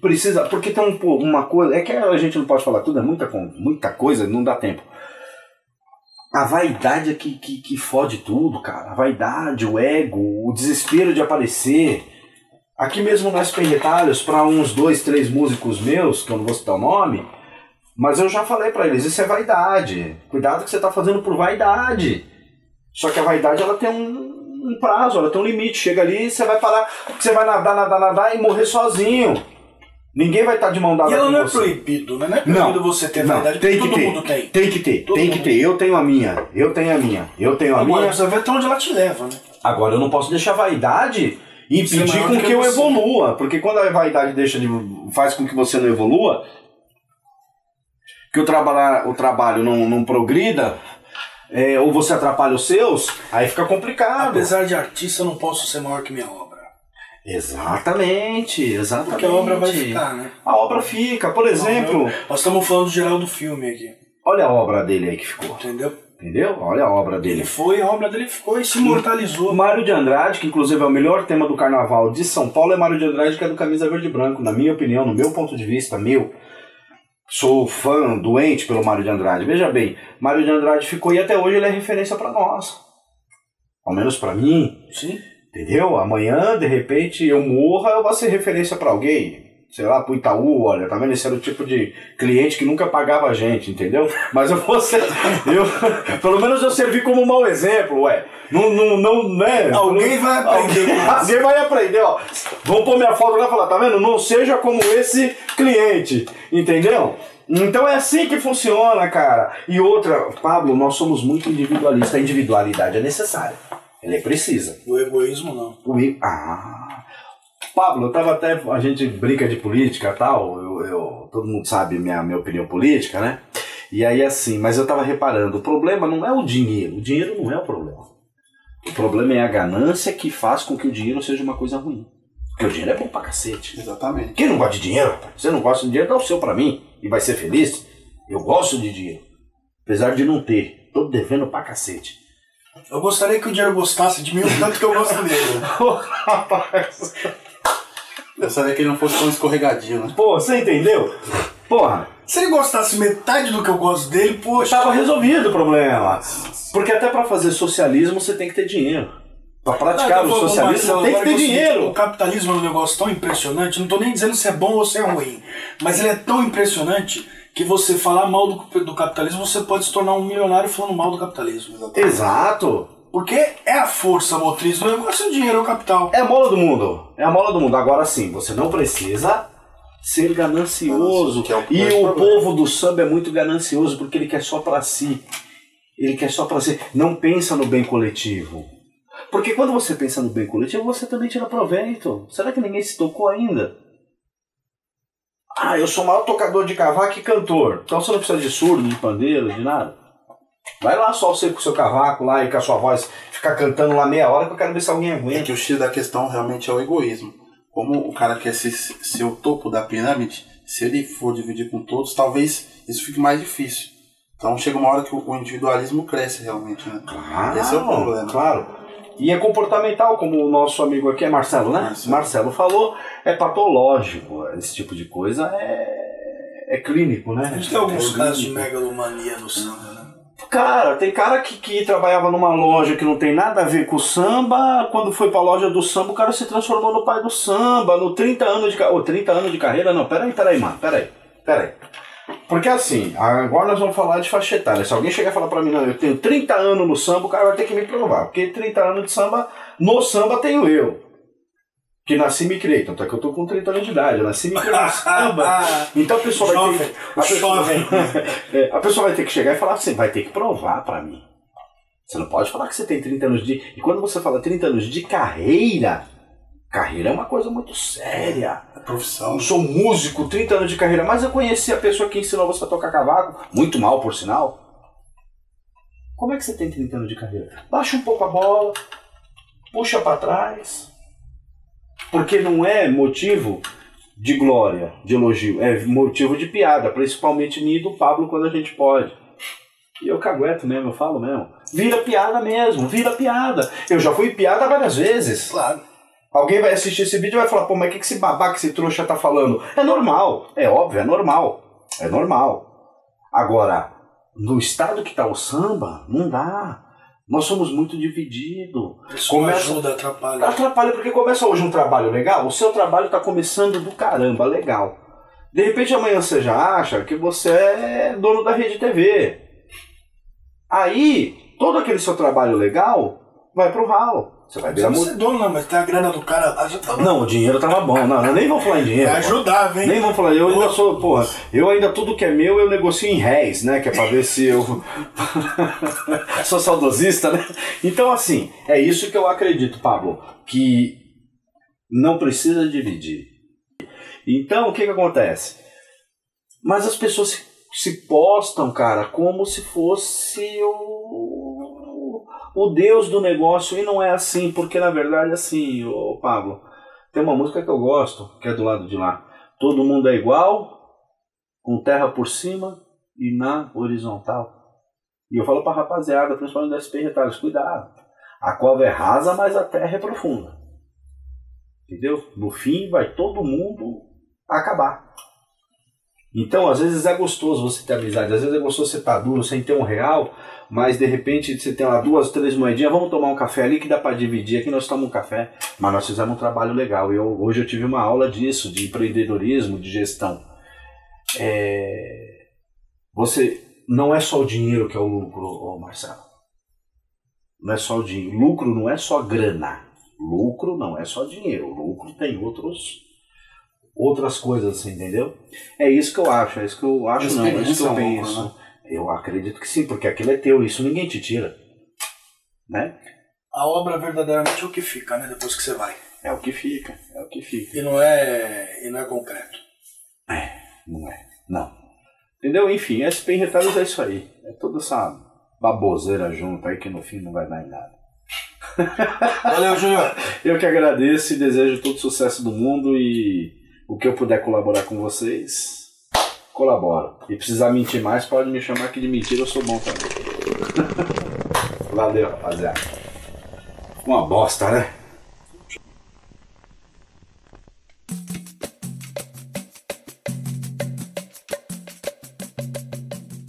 precisa. Porque tem um, uma coisa. É que a gente não pode falar tudo, é muita, muita coisa, não dá tempo. A vaidade é que, que, que fode tudo, cara. A vaidade, o ego, o desespero de aparecer. Aqui mesmo nas Retalhos, para uns dois, três músicos meus, que eu não vou citar o nome, mas eu já falei para eles, isso é vaidade. Cuidado que você tá fazendo por vaidade. Só que a vaidade ela tem um, um prazo, ela tem um limite. Chega ali você vai parar, você vai nadar, nadar, nadar e morrer sozinho. Ninguém vai estar de mão dada E ela não é você. proibido, né? Não é proibido Não, você ter não, vaidade, tem que todo ter. mundo tem. Tem que ter, Todo tem mundo. que ter. Eu tenho a minha, eu tenho a minha, eu tenho a Agora, minha. precisa ver até onde ela te leva, né? Agora eu não posso deixar a vaidade impedir maior com que, que eu você. evolua. Porque quando a vaidade deixa de. faz com que você não evolua, que o, trabalhar, o trabalho não, não progrida, é, ou você atrapalha os seus, aí fica complicado. Apesar de artista, eu não posso ser maior que minha obra. Exatamente, exatamente. Porque a obra vai ficar, né? A obra fica, por exemplo, Nós estamos falando geral do filme aqui, olha a obra dele aí que ficou. entendeu? Entendeu? Olha a obra Ele dele. foi, a obra dele ficou e se imortalizou. O Mário de Andrade, que inclusive é o melhor tema do carnaval de São Paulo, é Mário de Andrade, que é do Camisa Verde e Branco. Na minha opinião, no meu ponto de vista, meu, sou fã, doente pelo Mário de Andrade. Veja bem, Mário de Andrade ficou e até hoje ele é referência pra nós. Ao menos pra mim, Sim. Entendeu? Amanhã, de repente, eu morra, eu vou ser referência pra alguém. Sei lá, pro Itaú, olha, tá vendo? Esse era o tipo de cliente que nunca pagava a gente, entendeu? (laughs) Mas eu vou ser. Eu, (laughs) pelo menos eu servi como um mau exemplo, ué. Não, não, não, né? Alguém vai aprender. (laughs) Alguém vai aprender, ó. Vão pôr minha foto lá e falar, tá vendo? Não seja como esse cliente, entendeu? Então é assim que funciona, cara. E outra, Pablo, nós somos muito individualistas. A individualidade é necessária. Ela é precisa. O egoísmo não. O Ah. Pablo, eu tava até. A gente brinca de política e tal. Eu, eu- todo mundo sabe minha, minha opinião política, né? E aí assim, mas eu tava reparando, o problema não é o dinheiro. O dinheiro não é o problema. O problema é a ganância que faz com que o dinheiro seja uma coisa ruim. Porque o dinheiro é bom pra cacete. Exatamente. Quem não gosta de dinheiro, rapaz? Você não gosta de dinheiro, dá o seu pra mim e vai ser feliz. Eu gosto de dinheiro. Apesar de não ter. Tô devendo pra cacete. Eu gostaria que o dinheiro gostasse de mim o tanto que eu gosto dele. (laughs) rapaz. Eu sabia que ele não fosse tão escorregadio, né? Pô, você entendeu? Porra, Se ele gostasse metade do que eu gosto dele, poxa. Tava resolvido o problema. Porque até pra fazer socialismo você tem que ter dinheiro. Pra praticar Ah, o socialismo Marcelo, você tem que ter dinheiro. O capitalismo é um negócio tão impressionante, não tô nem dizendo se é bom ou se é ruim, mas ele é tão impressionante que você falar mal do, do capitalismo, você pode se tornar um milionário falando mal do capitalismo. Exato. Porque é a força motriz do negócio, o dinheiro é o capital. É a mola do mundo. É a mola do mundo. Agora sim, você não precisa ser ganancioso. Que é o e o problema. povo do samba é muito ganancioso porque ele quer só pra si. Ele quer só pra si. Não pensa no bem coletivo. Porque quando você pensa no bem coletivo, você também tira proveito. Será que ninguém se tocou ainda? Ah, eu sou o maior tocador de cavaco e cantor. Então você não precisa de surdo, de pandeiro, de nada. Vai lá só você com o seu cavaco lá e com a sua voz ficar cantando lá meia hora que eu quero ver se alguém É aguenta. que o X da questão realmente é o egoísmo. Como o cara quer ser, ser o topo da pirâmide, se ele for dividir com todos, talvez isso fique mais difícil. Então chega uma hora que o o individualismo cresce realmente, né? Claro, Esse é o problema. Claro. E é comportamental, como o nosso amigo aqui é Marcelo, né? Marcelo. Marcelo falou, é patológico. Esse tipo de coisa é, é clínico, né? A gente tem alguns É casos de megalomania no samba, né? Cara, tem cara que, que trabalhava numa loja que não tem nada a ver com o samba, quando foi pra loja do samba, o cara se transformou no pai do samba, no 30 anos de carreira. Oh, 30 anos de carreira? Não, peraí, peraí, mano, peraí, peraí. Porque assim, agora nós vamos falar de faixa etária. Se alguém chegar e falar pra mim, não, eu tenho 30 anos no samba, o cara vai ter que me provar. Porque 30 anos de samba, no samba tenho eu. Que nasci e me criei. Tanto é que eu tô com 30 anos de idade, eu nasci e me criei no (laughs) samba. Então a pessoa vai ter a pessoa. (laughs) É, a pessoa vai ter que chegar e falar assim, vai ter que provar pra mim. Você não pode falar que você tem 30 anos de. E quando você fala 30 anos de carreira, carreira é uma coisa muito séria. É profissão. Eu sou músico, 30 anos de carreira, mas eu conheci a pessoa que ensinou você a tocar cavaco, muito mal por sinal. Como é que você tem 30 anos de carreira? Baixa um pouco a bola, puxa pra trás. Porque não é motivo de glória, de elogio, é motivo de piada, principalmente mim e do Pablo quando a gente pode. E eu cagueto mesmo, eu falo mesmo. Vira piada mesmo, vira piada. Eu já fui piada várias vezes. Claro. Alguém vai assistir esse vídeo e vai falar, pô, mas o que, que esse babaca, esse trouxa tá falando? É normal, é óbvio, é normal. É normal. Agora, no estado que tá o samba, não dá. Nós somos muito divididos. Isso Começa- ajuda, atrapalha. Atrapalha porque começa hoje um trabalho legal, o seu trabalho está começando do caramba, legal. De repente amanhã você já acha que você é dono da rede TV. Aí, todo aquele seu trabalho legal vai pro ralo. Você vai virar dono, não, mas tem a grana do cara lá, já tá Não, o dinheiro tava bom. Não, não, nem vamos falar em dinheiro. Ajudar, vem. Nem vamos falar, eu ainda sou, porra, eu ainda tudo que é meu eu negocio em réis, né? Que é pra ver se eu (laughs) sou saudosista, né? Então, assim, é isso que eu acredito, Pablo, que não precisa dividir. Então, o que que acontece? Mas as pessoas se, se postam, cara, como se fosse o, o Deus do negócio, e não é assim, porque na verdade, assim, ô Pablo, tem uma música que eu gosto, que é do lado de lá. Todo mundo é igual, com terra por cima e na horizontal. E eu falo pra rapaziada, principalmente da SP cuidado. A cova é rasa, mas a terra é profunda. Entendeu? No fim, vai todo mundo acabar. Então, às vezes é gostoso você ter amizade, às vezes é gostoso você estar duro sem ter um real, mas de repente você tem lá duas, três moedinhas, vamos tomar um café ali que dá para dividir, aqui nós tomamos um café, mas nós fizemos um trabalho legal. Eu, hoje eu tive uma aula disso, de empreendedorismo, de gestão. É, Você não é só o dinheiro que é o lucro, Marcelo. Não é só o dinheiro. Lucro não é só grana. Lucro não é só dinheiro. Lucro tem outros outras coisas, você entendeu? É isso que eu acho, é isso que eu acho, não, é isso que eu um lucro, penso. né? Eu acredito que sim, porque aquilo é teu, isso ninguém te tira. Né? A obra verdadeiramente é o que fica, né? Depois que você vai. É o que fica, é o que fica. E não é, e não é concreto. Não é, não. Entendeu? Enfim, SP em retalhos é isso aí. É toda essa baboseira junto aí que no fim não vai dar em nada. Valeu, Júnior. (laughs) Eu que agradeço e desejo todo sucesso do mundo e o que eu puder colaborar com vocês, colaboro. E precisar mentir mais, pode me chamar que de mentira eu sou bom também. (laughs) Valeu, rapaziada. Uma bosta, né?